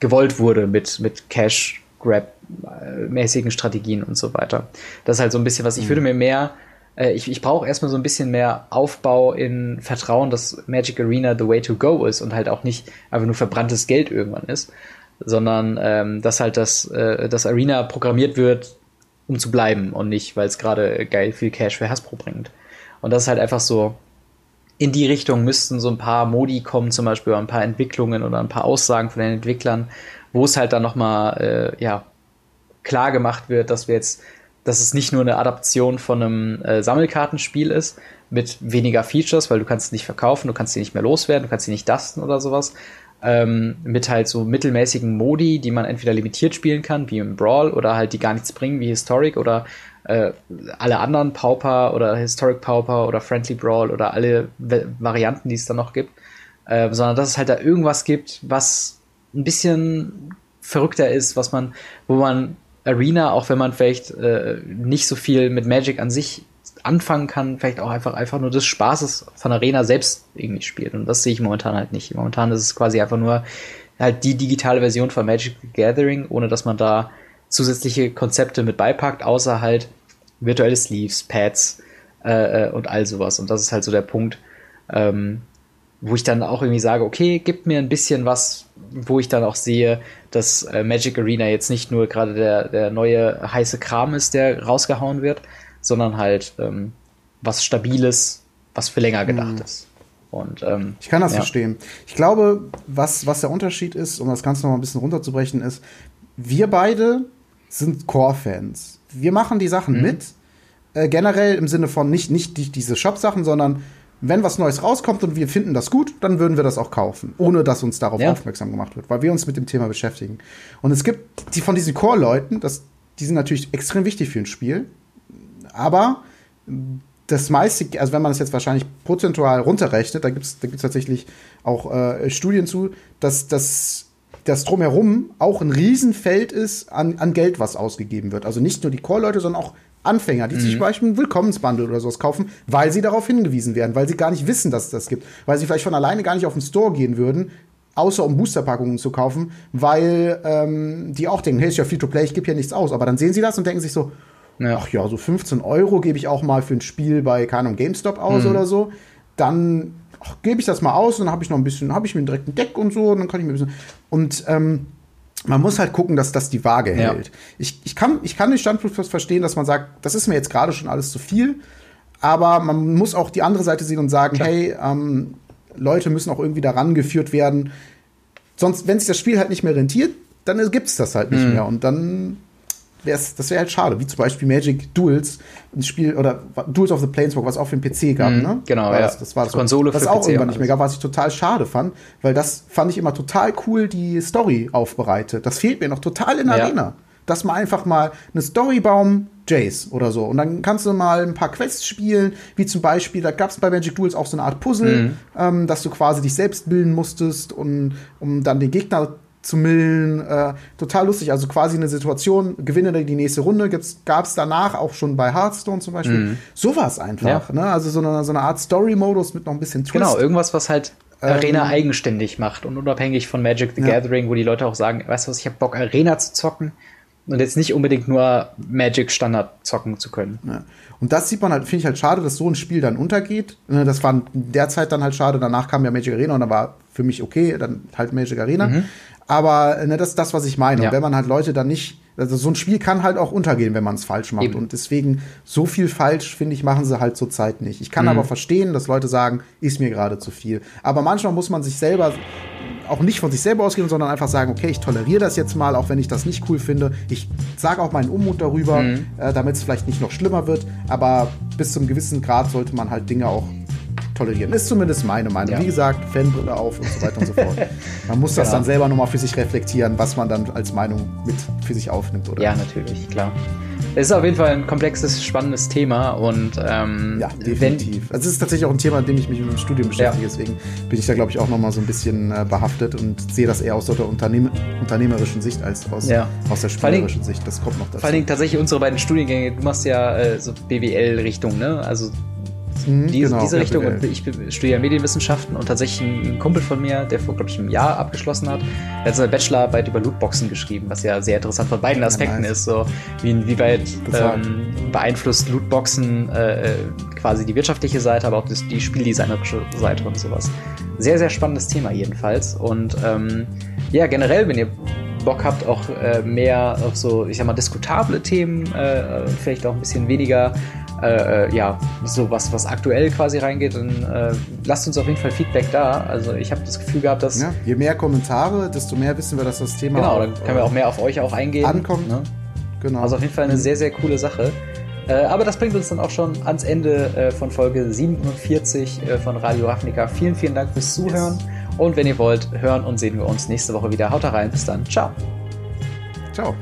gewollt wurde mit, mit Cash-Grab-mäßigen Strategien und so weiter. Das ist halt so ein bisschen was, ich mhm. würde mir mehr, äh, ich, ich brauche erstmal so ein bisschen mehr Aufbau in Vertrauen, dass Magic Arena the way to go ist und halt auch nicht einfach nur verbranntes Geld irgendwann ist, sondern ähm, dass halt das, äh, das Arena programmiert wird, um zu bleiben und nicht, weil es gerade geil viel Cash für Hasbro bringt. Und das ist halt einfach so, in die Richtung müssten so ein paar Modi kommen, zum Beispiel ein paar Entwicklungen oder ein paar Aussagen von den Entwicklern, wo es halt dann nochmal, äh, ja, klar gemacht wird, dass wir jetzt, dass es nicht nur eine Adaption von einem äh, Sammelkartenspiel ist, mit weniger Features, weil du kannst nicht verkaufen, du kannst sie nicht mehr loswerden, du kannst sie nicht dusten oder sowas, ähm, mit halt so mittelmäßigen Modi, die man entweder limitiert spielen kann, wie im Brawl, oder halt die gar nichts bringen, wie Historic oder äh, alle anderen Pauper oder Historic Pauper oder Friendly Brawl oder alle Varianten, die es da noch gibt, äh, sondern dass es halt da irgendwas gibt, was ein bisschen verrückter ist, was man, wo man Arena, auch wenn man vielleicht äh, nicht so viel mit Magic an sich anfangen kann, vielleicht auch einfach, einfach nur des Spaßes von Arena selbst irgendwie spielt. Und das sehe ich momentan halt nicht. Momentan ist es quasi einfach nur halt die digitale Version von Magic the Gathering, ohne dass man da zusätzliche Konzepte mit beipackt, außer halt virtuelle Sleeves, Pads äh, äh, und all sowas. Und das ist halt so der Punkt, ähm, wo ich dann auch irgendwie sage, okay, gib mir ein bisschen was, wo ich dann auch sehe, dass äh, Magic Arena jetzt nicht nur gerade der, der neue heiße Kram ist, der rausgehauen wird, sondern halt ähm, was Stabiles, was für länger gedacht mhm. ist. Und, ähm, ich kann das ja. verstehen. Ich glaube, was, was der Unterschied ist, um das Ganze noch mal ein bisschen runterzubrechen, ist, wir beide sind Core-Fans. Wir machen die Sachen mhm. mit, äh, generell im Sinne von nicht, nicht die, diese Shop-Sachen, sondern wenn was Neues rauskommt und wir finden das gut, dann würden wir das auch kaufen, ohne dass uns darauf ja. aufmerksam gemacht wird, weil wir uns mit dem Thema beschäftigen. Und es gibt die von diesen Core-Leuten, die sind natürlich extrem wichtig für ein Spiel, aber das meiste, also wenn man das jetzt wahrscheinlich prozentual runterrechnet, da gibt es da gibt's tatsächlich auch äh, Studien zu, dass das das drumherum auch ein Riesenfeld ist an, an Geld, was ausgegeben wird. Also nicht nur die Core-Leute, sondern auch Anfänger, die mhm. sich zum Beispiel ein Willkommensbundle oder sowas kaufen, weil sie darauf hingewiesen werden, weil sie gar nicht wissen, dass es das gibt, weil sie vielleicht von alleine gar nicht auf den Store gehen würden, außer um Boosterpackungen zu kaufen, weil ähm, die auch denken, hey, ist ja free to play, ich gebe hier nichts aus. Aber dann sehen sie das und denken sich so, ja. ach ja, so 15 Euro gebe ich auch mal für ein Spiel bei, keine Ahnung, GameStop aus mhm. oder so. Dann gebe ich das mal aus und dann habe ich noch ein bisschen, habe ich mir direkt ein Deck und so und dann kann ich mir ein bisschen. Und ähm, man muss halt gucken, dass das die Waage ja. hält. Ich, ich, kann, ich kann den Standpunkt verstehen, dass man sagt, das ist mir jetzt gerade schon alles zu viel. Aber man muss auch die andere Seite sehen und sagen, Klar. hey, ähm, Leute müssen auch irgendwie daran geführt werden. Sonst, wenn sich das Spiel halt nicht mehr rentiert, dann gibt es das halt nicht mhm. mehr. Und dann wär's, das wäre halt schade, wie zum Beispiel Magic Duels, ein Spiel, oder Duels of the Planeswalk, was auch für den PC gab, mm, ne? Genau, war ja. Das, das war das, Konsole was auch PC irgendwann nicht mehr gab, was ich total schade fand, weil das fand ich immer total cool, die Story aufbereitet. Das fehlt mir noch total in der ja. Arena. Dass man einfach mal eine Storybaum Jace oder so. Und dann kannst du mal ein paar Quests spielen, wie zum Beispiel, da gab es bei Magic Duels auch so eine Art Puzzle, mhm. ähm, dass du quasi dich selbst bilden musstest, und, um dann den Gegner zu millen. Äh, total lustig. Also quasi eine Situation, gewinne die nächste Runde. Gab es danach auch schon bei Hearthstone zum Beispiel. Mhm. Sowas einfach. Ja. Ne? Also so eine, so eine Art Story-Modus mit noch ein bisschen Twist. Genau, irgendwas, was halt Arena ähm, eigenständig macht und unabhängig von Magic the ja. Gathering, wo die Leute auch sagen, weißt du was, ich habe Bock, Arena zu zocken und jetzt nicht unbedingt nur Magic Standard zocken zu können. Ja. Und das sieht man halt, finde ich halt schade, dass so ein Spiel dann untergeht. Ne, das war in der Zeit dann halt schade. Danach kam ja Magic Arena und da war für mich okay, dann halt Magic Arena. Mhm. Aber ne, das ist das, was ich meine. Ja. Und wenn man halt Leute dann nicht, also so ein Spiel kann halt auch untergehen, wenn man es falsch macht. Eben. Und deswegen, so viel falsch, finde ich, machen sie halt zurzeit nicht. Ich kann mhm. aber verstehen, dass Leute sagen, ist mir gerade zu viel. Aber manchmal muss man sich selber auch nicht von sich selber ausgehen, sondern einfach sagen, okay, ich toleriere das jetzt mal, auch wenn ich das nicht cool finde. Ich sage auch meinen Unmut darüber, mhm. äh, damit es vielleicht nicht noch schlimmer wird. Aber bis zum gewissen Grad sollte man halt Dinge auch tolerieren. Ist zumindest meine Meinung. Ja. Wie gesagt, Fanbrille auf und so weiter und so fort. Man muss das genau. dann selber nochmal für sich reflektieren, was man dann als Meinung mit für sich aufnimmt, oder? Ja, natürlich, klar. Es ist auf jeden Fall ein komplexes, spannendes Thema und ähm, ja, definitiv. also es ist tatsächlich auch ein Thema, an dem ich mich im Studium beschäftige. Ja. Deswegen bin ich da, glaube ich, auch nochmal so ein bisschen äh, behaftet und sehe das eher aus der Unternehm unternehmerischen Sicht als aus, ja. aus der spielerischen Sicht. Das kommt noch dazu. Vor allen Dingen tatsächlich unsere beiden Studiengänge. Du machst ja äh, so BWL-Richtung, ne? Also mhm, die, genau, diese Richtung und ich studiere Medienwissenschaften und tatsächlich ein Kumpel von mir, der vor, glaube ich, einem Jahr abgeschlossen hat, der hat seine Bachelorarbeit über Lootboxen geschrieben, was ja sehr interessant von beiden Aspekten ja, nice. ist, so wie inwieweit ähm, beeinflusst Lootboxen äh, äh, quasi die wirtschaftliche Seite, aber auch das, die spieldesignerische Seite und sowas. Sehr, sehr spannendes Thema jedenfalls und ähm, ja, generell, wenn ihr Bock habt, auch äh, mehr auf so, ich sag mal, diskutable Themen, äh, vielleicht auch ein bisschen weniger, äh, äh, ja, so was, was aktuell quasi reingeht, dann äh, lasst uns auf jeden Fall Feedback da. Also ich habe das Gefühl gehabt, dass. Ja, je mehr Kommentare, desto mehr wissen wir, dass das Thema. Genau, dann können wir auch mehr auf euch auch eingehen. Ankommt. Ne? Genau. Also auf jeden Fall eine mhm. sehr, sehr coole Sache. Äh, aber das bringt uns dann auch schon ans Ende äh, von Folge 47 äh, von Radio Ravnica. Vielen, vielen Dank fürs Zuhören. Yes. Und wenn ihr wollt, hören und sehen wir uns nächste Woche wieder. Haut rein. Bis dann. Ciao. Ciao.